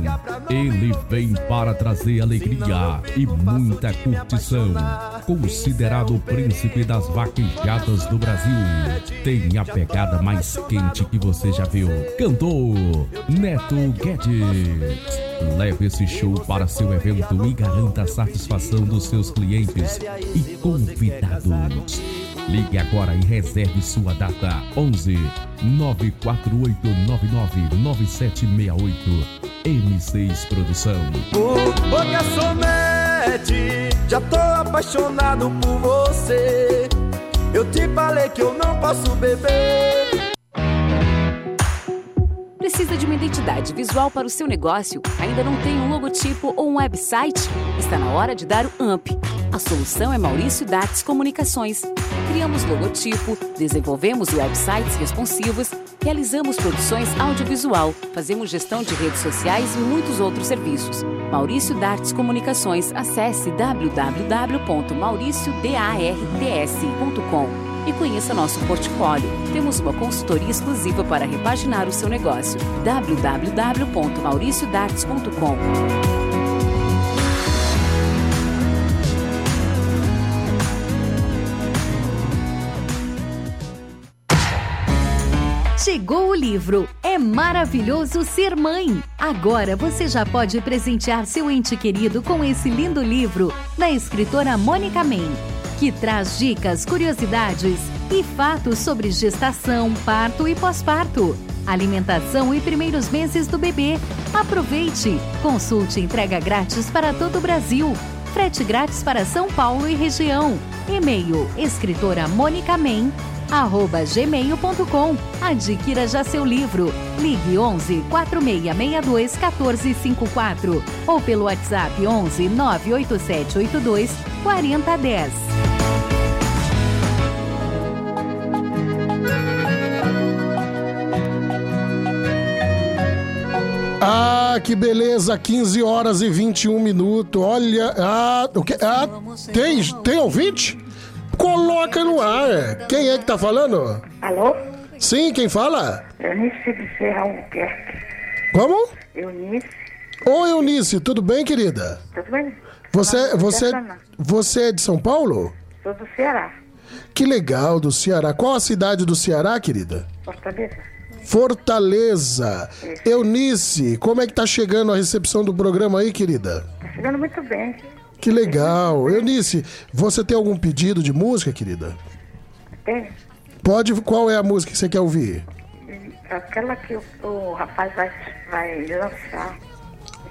Ele vem para trazer alegria e muita curtição. Considerado o príncipe das vaquejadas do Brasil. Tem a pegada mais quente que você já viu. Cantor Neto Guedes. Leve esse show para seu evento e garanta a satisfação dos seus clientes e convidados. Ligue agora e reserve sua data 11 94899 9768 M6 Produção. Ô, ô garçonete, já tô apaixonado por você. Eu te falei que eu não posso beber. Precisa de uma identidade visual para o seu negócio? Ainda não tem um logotipo ou um website? Está na hora de dar o UMP. A solução é Maurício Dates Comunicações. Criamos logotipo, desenvolvemos websites responsivos, realizamos produções audiovisual, fazemos gestão de redes sociais e muitos outros serviços. Maurício Dartes Comunicações. Acesse www.mauriciodarts.com e conheça nosso portfólio. Temos uma consultoria exclusiva para repaginar o seu negócio. www.mauriciodartes.com livro É Maravilhoso Ser Mãe. Agora você já pode presentear seu ente querido com esse lindo livro da escritora Mônica Men, que traz dicas, curiosidades e fatos sobre gestação, parto e pós-parto, alimentação e primeiros meses do bebê. Aproveite! Consulte entrega grátis para todo o Brasil. Frete grátis para São Paulo e região. E-mail escritora Mônica Men, gmail.com. Adquira já seu livro. Ligue 11 4662 1454 ou pelo WhatsApp 11 98782 4010. Ah, que beleza, 15 horas e 21 minutos. Olha, ah, o que? Ah, tem, tem ouvinte? Coloca no ar. Quem é que tá falando? Alô? Sim, quem fala? Eunice de Serra Albuquerque. Como? Eunice, Oi, Eunice, tudo bem, querida? tudo bem? Você, você, Não, não. você é de São Paulo? Sou do Ceará, Que legal, do Ceará. Qual a cidade do Ceará, querida? Fortaleza. Fortaleza. Eunice, como é que tá chegando a recepção do programa aí, querida? Tá chegando muito bem. Que legal. Eunice, você tem algum pedido de música, querida? Tem Pode, qual é a música que você quer ouvir? aquela que o, o rapaz vai, vai lançar.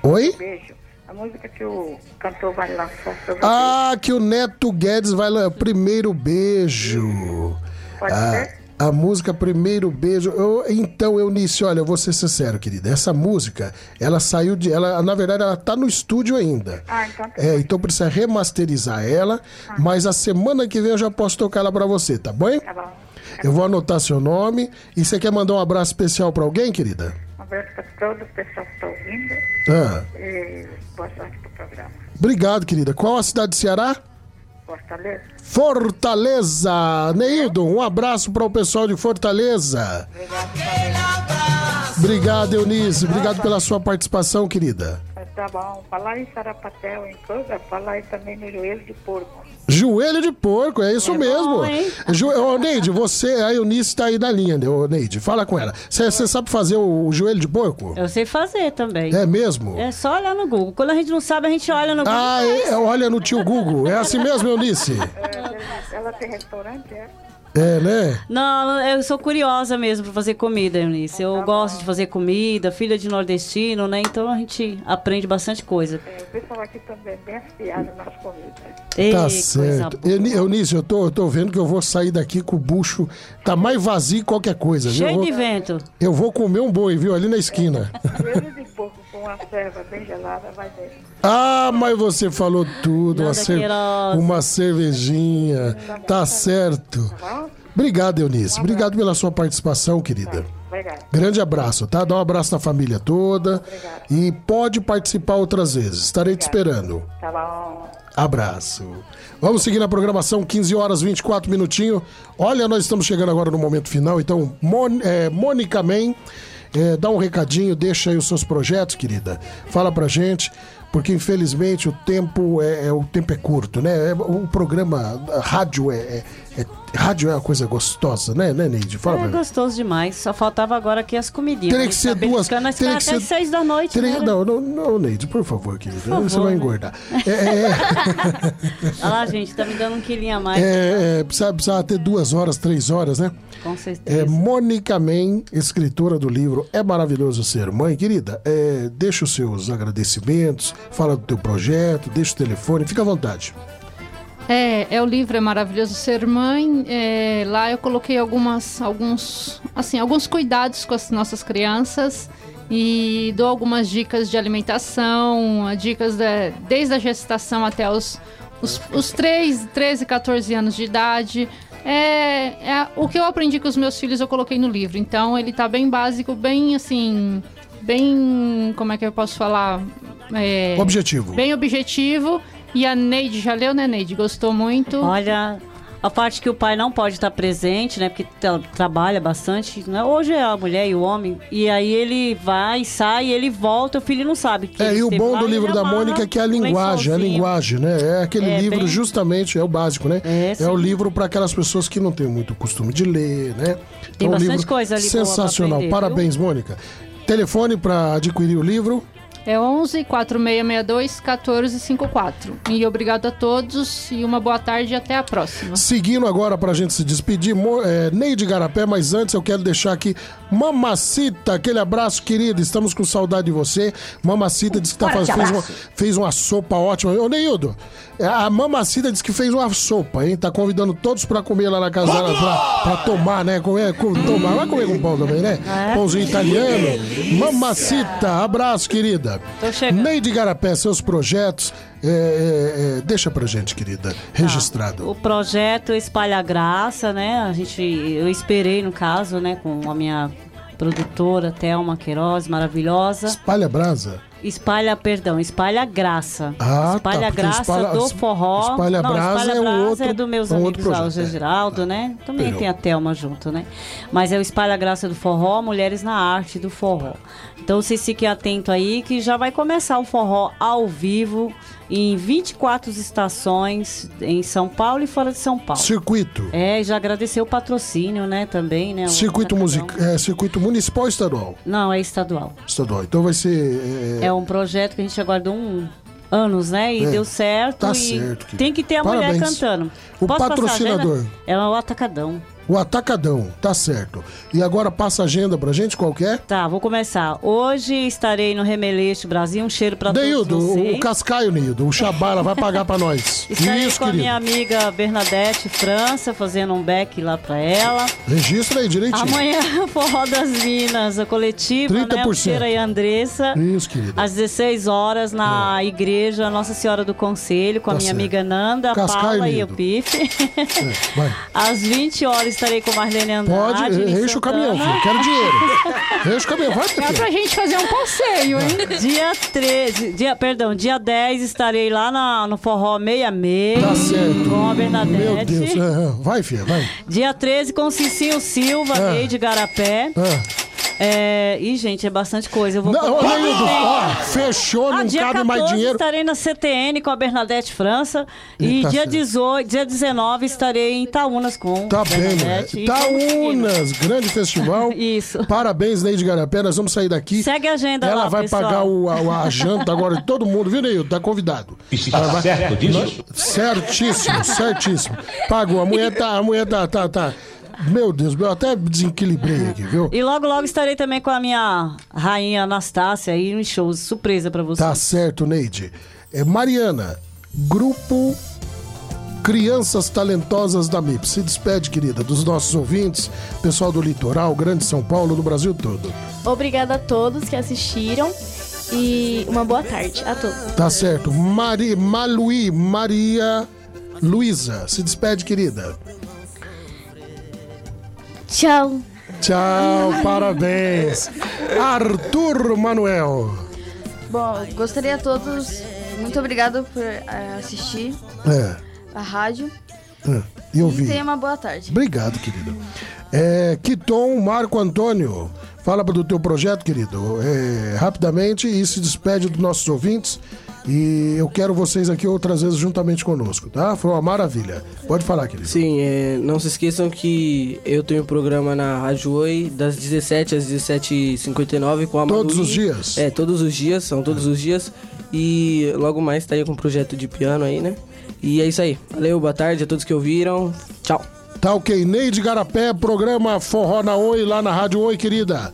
Oi? Beijo. A música que o cantor vai lançar sobre Ah, que o Neto Guedes vai lá. Primeiro beijo. Pode Ah, ser? A música Primeiro Beijo. Eu- então, Eunice, olha, eu vou ser sincero, querida. Essa música, ela saiu de. Ela, na verdade, ela tá no estúdio ainda. Ah, então tá. É, então precisa remasterizar ela, mas a semana que vem eu já posso tocar ela pra você, tá bom? Tá bom. Eu vou anotar seu nome. E você quer mandar um abraço especial pra alguém, querida? Um abraço para todo o pessoal que está ouvindo. Ah, E boa sorte pro programa. obrigado, querida. Qual a cidade do Ceará? Fortaleza. Fortaleza. Neildo, um abraço para o pessoal de Fortaleza. Obrigado, Eunice. Obrigado pela sua participação, querida. Tá bom. Falar em sarapatel em coisa, falar aí também no joelho de porco. Joelho de porco, é isso mesmo. bom, hein? Ju... Ô, Neide, você, a Eunice tá aí na linha, né? Ô, Neide, fala com ela. Você sabe fazer o, o joelho de porco? Eu sei fazer também. É mesmo? É só olhar no Google. Quando a gente não sabe, a gente olha no Google. Ah, é- olha no tio Google. É assim mesmo, Eunice? É, ela tem restaurante, é? É, né? Não, eu sou curiosa mesmo pra fazer comida, Eunice. Eu gosto de fazer comida, filha de nordestino, né? Então a gente aprende bastante coisa. É, o pessoal aqui também é bem afiado nas comidas. Ei, Tá certo. Eunice, eu tô, eu tô vendo que eu vou sair daqui com o bucho. Tá mais vazio que qualquer coisa, Cheio vou- de vento. Eu vou comer um boi, viu? Ali na esquina. Joelho de porco com uma serva bem gelada vai dentro. Ah, mas você falou tudo. Uma, cer- uma cervejinha. Tá certo. Obrigado, Eunice. Obrigado pela sua participação, querida. Obrigado. Grande abraço, tá? Dá um abraço na família toda. E pode participar outras vezes. Estarei te esperando. Tá bom. Abraço. Vamos seguir na programação, 15 horas 24 minutinhos. Olha, nós estamos chegando agora no momento final, então, Mon, é, Mônica Man, é, dá um recadinho, deixa aí os seus projetos, querida. Fala pra gente, porque infelizmente o tempo é, é- o tempo é curto, né? É, o programa, rádio é, é- é- rádio é uma coisa gostosa, né, né, Neide? Fala É gostoso demais. Só faltava agora aqui as comidinhas. Teria que ser duas. Nós teria ficamos que até ser- seis da noite, teria- né? Não, não, não, Neide, por favor, querida. favor, Você vai né? engordar. É, é, Olha lá, gente, tá me dando um quilinho a mais. É, é, precisava, precisava ter duas horas, três horas, né? Com certeza. É, Mônica Men, escritora do livro É Maravilhoso Ser Mãe. Querida, é, deixa os seus agradecimentos, fala do teu projeto, deixa o telefone, fica à vontade. É, é o livro É Maravilhoso Ser Mãe. É, lá eu coloquei algumas, alguns, assim, alguns cuidados com as nossas crianças e dou algumas dicas de alimentação, dicas da- desde a gestação até os, os, os 3, 13, 14 anos de idade. É, é o que eu aprendi com os meus filhos eu coloquei no livro. Então ele tá bem básico, bem assim, bem, como é que eu posso falar? É, Objetivo. Bem objetivo. E a Neide já leu, né, Neide? Gostou muito. Olha, A parte que o pai não pode estar presente, né? Porque tra- trabalha bastante. Né? Hoje é a mulher e o homem. E aí ele vai, sai, ele volta, o filho não sabe. Que É, ele e o bom do livro da Mônica é que é a linguagem, a lençolzinho. linguagem, né? É aquele É, livro bem- justamente, é o básico, né? É, É, o livro para aquelas pessoas que não têm muito costume de ler, né? Tem um bastante livro coisa ali Sensacional. aprender, Parabéns, Mônica. Telefone para adquirir o livro. É 11 4662 1454. E obrigado a todos e uma boa tarde e até a próxima. Seguindo agora pra gente se despedir, é, Neide Garapé, mas antes eu quero deixar aqui Mamacita, aquele abraço querido, estamos com saudade de você. Mamacita disse que tá Forte faz- fez, uma, fez uma sopa ótima. Ô Neildo, a Mamacita disse que fez uma sopa, hein? Tá convidando todos pra comer lá na casa dela, pra, pra tomar, né? Comer, com, tomar, vai comer com pão também, né? É. Pãozinho italiano. Mamacita, abraço querida. Tô chegando. Neide Garapé, seus projetos, é, é, é, deixa pra gente, querida, registrado. O projeto Espalha Graça, né? A gente, eu esperei no caso, né, com a minha produtora Thelma Queiroz, maravilhosa. Espalha brasa. Espalha, perdão, Espalha Graça. Ah, espalha tá, Graça espalha- do forró. Espalha Não, Brasa espalha é Brasa outro- é do meus é um amigos lá, o projeto, é. Geraldo, né? Também tem a Thelma junto, né? Mas é o Espalha Graça do Forró, Mulheres na Arte do Forró. Então vocês fiquem atentos aí que já vai começar o forró ao vivo em 24 estações em São Paulo e fora de São Paulo. Circuito. É, e já agradecer o patrocínio, né, também, né? Circuito, music... é, circuito municipal ou estadual? Não, é estadual. Estadual. Então vai ser. é, É um projeto que a gente aguardou um anos, né? E É. deu certo. Tá certo. Tem que ter a mulher Parabéns. cantando. O Posso passar a patrocinador? agenda? É o Atacadão. O Atacadão, tá certo. E agora passa a agenda pra gente, qualquer? Tá, vou começar. Hoje estarei no Remeleixo Brasil. Um cheiro pra Neildo, todos vocês. o, Cascaio, Neildo, o Xabala vai pagar pra nós. Estarei Isso, com a querido. minha amiga Bernadette França, fazendo um back lá pra ela. Registra aí direitinho. Amanhã, Forró das Minas, a coletiva, né? 30%. Cheira e Andressa. Isso, querido. Às 16 horas na igreja Nossa Senhora do Conselho, com a Tá minha certo. amiga Nanda, a Cascaio, Paula e o. Pife. Vai. Às 20 horas estarei com Marlene Pode, Andrade. em enche o caminhão, filho. Quero dinheiro. Enche o caminhão, vai, Dá filho. pra gente fazer um passeio, hein? Dia 13, dia, perdão, dia 10 estarei lá na, no Forró 66 Tá certo. com a Bernadette. Meu Deus. é, é. Vai, filha, vai. Dia 13 com Cicinho Silva, Ah. Neide Garapé. Ah. É, ih, gente, é bastante coisa. Eu vou Não, Neildo, ó, fechou, Ah, não dia cabe 14 mais dinheiro. estarei na CTN com a Bernadette França. E Tá dia certo. 18, dia 19 estarei em Itaúnas com Tá bem. Bernadette. e o Itaúnas, grande festival. Isso. Parabéns, Neide Garapé. Nós vamos sair daqui. Segue a agenda Ela lá, vai pessoal. pagar o, a, a janta agora de todo mundo, viu, Neildo? Tá convidado. Está vai- certo disso? Certíssimo, certíssimo. Pagou. A mulher tá. A mulher tá. tá, tá. Meu Deus, eu até desequilibrei aqui, viu? E logo, logo estarei também com a minha rainha Anastácia aí em shows. Surpresa pra vocês. Tá certo, Neide. É, Mariana, grupo Crianças Talentosas da MIP. Se despede, querida, dos nossos ouvintes, pessoal do litoral, Grande São Paulo, do Brasil todo. Obrigada a todos que assistiram e uma boa tarde a todos. Tá certo. Mari, Maluí, Maria Luísa. Se despede, querida. Tchau. Tchau, parabéns. Arthur Manuel. Bom, gostaria a todos. Muito obrigado por eh, assistir É, a rádio. é, e E vi. tenha uma boa tarde. Obrigado, querido. É, Kiton Marco Antônio, fala do teu projeto, querido, é, rapidamente e se despede dos nossos ouvintes. E eu quero vocês aqui outras vezes juntamente conosco, tá? Foi uma maravilha. Pode falar, querido. Sim, é, não se esqueçam que eu tenho um programa na Rádio Oi das 17 às 17h59 com a Todos Maluí. os dias? É, todos os dias, são todos os dias. E logo mais estaria com um projeto de piano aí, né? E é isso aí. Valeu, boa tarde a todos que ouviram. Tchau. Tá ok. Neide Garapé, programa Forró na Oi, lá na Rádio Oi, querida.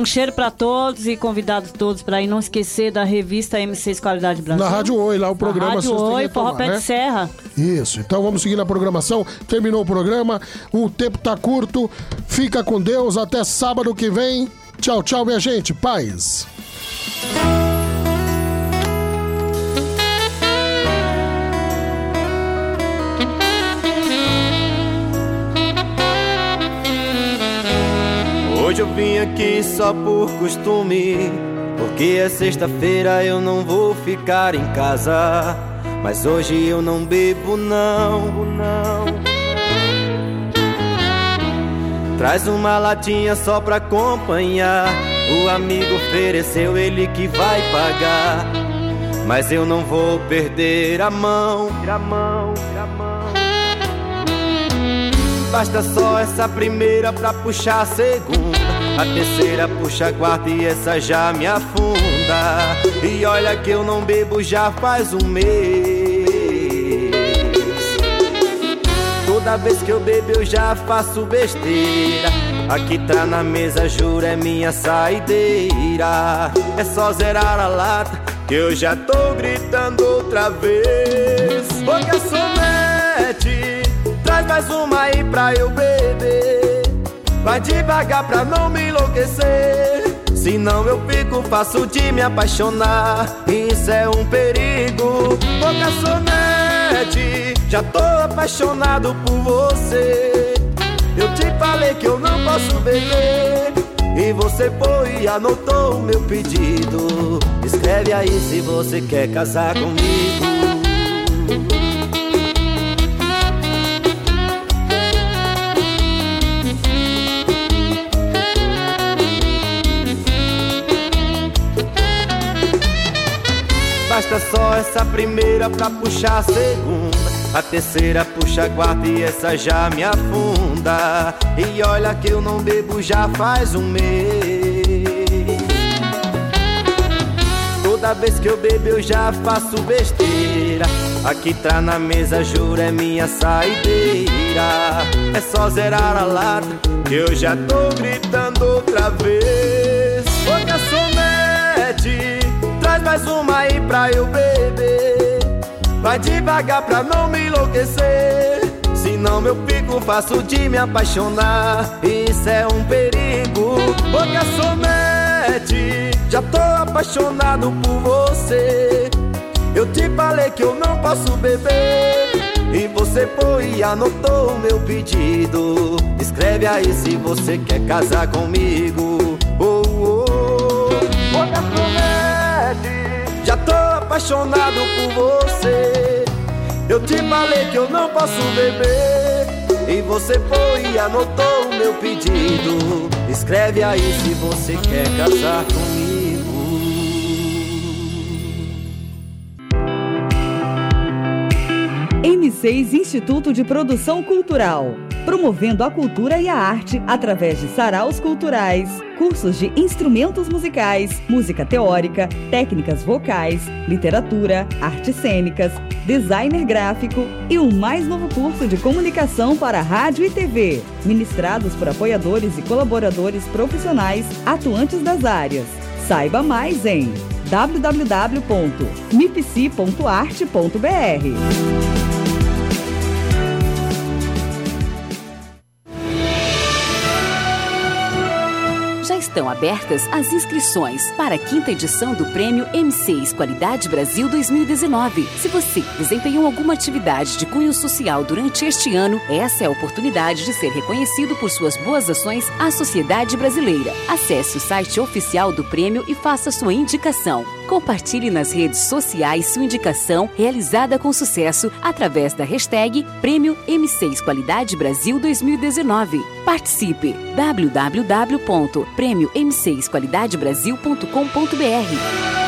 Um cheiro pra todos e convidados todos pra ir não esquecer da revista M6 Qualidade Brasil. Na Rádio Oi, lá o Na programa Rádio têm que Oi, Forró Pé né? de Serra. Isso, então vamos seguir na programação. Terminou o programa, o tempo tá curto. Fica com Deus, até sábado que vem. Tchau, tchau, minha gente. Paz. Hoje eu vim aqui só por costume. Porque é sexta-feira eu não vou ficar em casa. Mas hoje eu não bebo, não. não. Traz uma latinha só pra acompanhar. O amigo ofereceu, ele que vai pagar. Mas eu não vou perder a mão. A mão. Basta só essa primeira pra puxar a segunda. A terceira puxa a quarta e essa já me afunda. E olha que eu não bebo já faz um mês. Toda vez que eu bebo eu já faço besteira. Aqui tá na mesa, juro, é minha saideira. É só zerar a lata que eu já tô gritando outra vez. Ô garçonete, traz mais uma aí pra eu beber. Vai devagar pra não me enlouquecer. Senão eu fico fácil de me apaixonar. Isso é um perigo. Ô garçonete, já tô apaixonado por você. Eu te falei que eu não posso beber. E você foi e anotou o meu pedido. Escreve aí se você quer casar comigo. Basta só essa primeira pra puxar a segunda. A terceira puxa a quarta e essa já me afunda. E olha que eu não bebo já faz um mês. Toda vez que eu bebo eu já faço besteira. Aqui tá na mesa, juro, é minha saideira. É só zerar a lata que eu já tô gritando outra vez. Ô garçonete, mais uma aí pra eu beber. Vai devagar pra não me enlouquecer. Senão eu fico fácil de me apaixonar. Isso é um perigo. Ô garçonete, já tô apaixonado por você. Eu te falei que eu não posso beber. E você foi e anotou o meu pedido. Escreve aí se você quer casar comigo. Oh, oh, oh. Já tô apaixonado por você. Eu te falei que eu não posso beber. E você foi e anotou o meu pedido. Escreve aí se você quer casar comigo. M6 Instituto de Produção Cultural. Promovendo a cultura e a arte através de saraus culturais, cursos de instrumentos musicais, música teórica, técnicas vocais, literatura, artes cênicas, designer gráfico e o mais novo curso de comunicação para rádio e TV, ministrados por apoiadores e colaboradores profissionais atuantes das áreas. Saiba mais em www.mipc.arte.br. estão abertas as inscrições para a quinta edição do Prêmio M6 Qualidade Brasil 2019. Se você desempenhou alguma atividade de cunho social durante este ano, essa é a oportunidade de ser reconhecido por suas boas ações à sociedade brasileira. Acesse o site oficial do prêmio e faça sua indicação. Compartilhe nas redes sociais sua indicação realizada com sucesso através da hashtag Prêmio M6 Qualidade Brasil 2019. Participe www.prêmio-m6qualidadebrasil.com.br.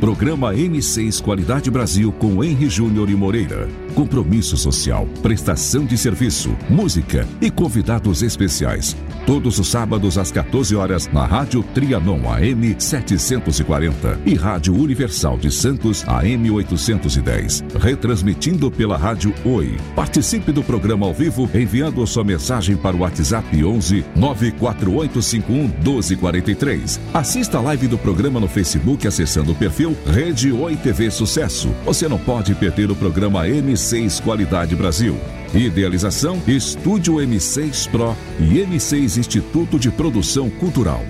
Programa M6 Qualidade Brasil com Henry Júnior e Moreira. Compromisso social, prestação de serviço, música e convidados especiais. Todos os sábados às 14 horas na Rádio Trianon AM 740 e Rádio Universal de Santos AM 810. Retransmitindo pela Rádio Oi. Participe do programa ao vivo enviando sua mensagem para o WhatsApp 11 94851 1243. Assista a live do programa no Facebook acessando o perfil Rede Oi TV Sucesso. Você não pode perder o programa M6 Qualidade Brasil. Idealização Estúdio M6 Pro e M6 Instituto de Produção Cultural.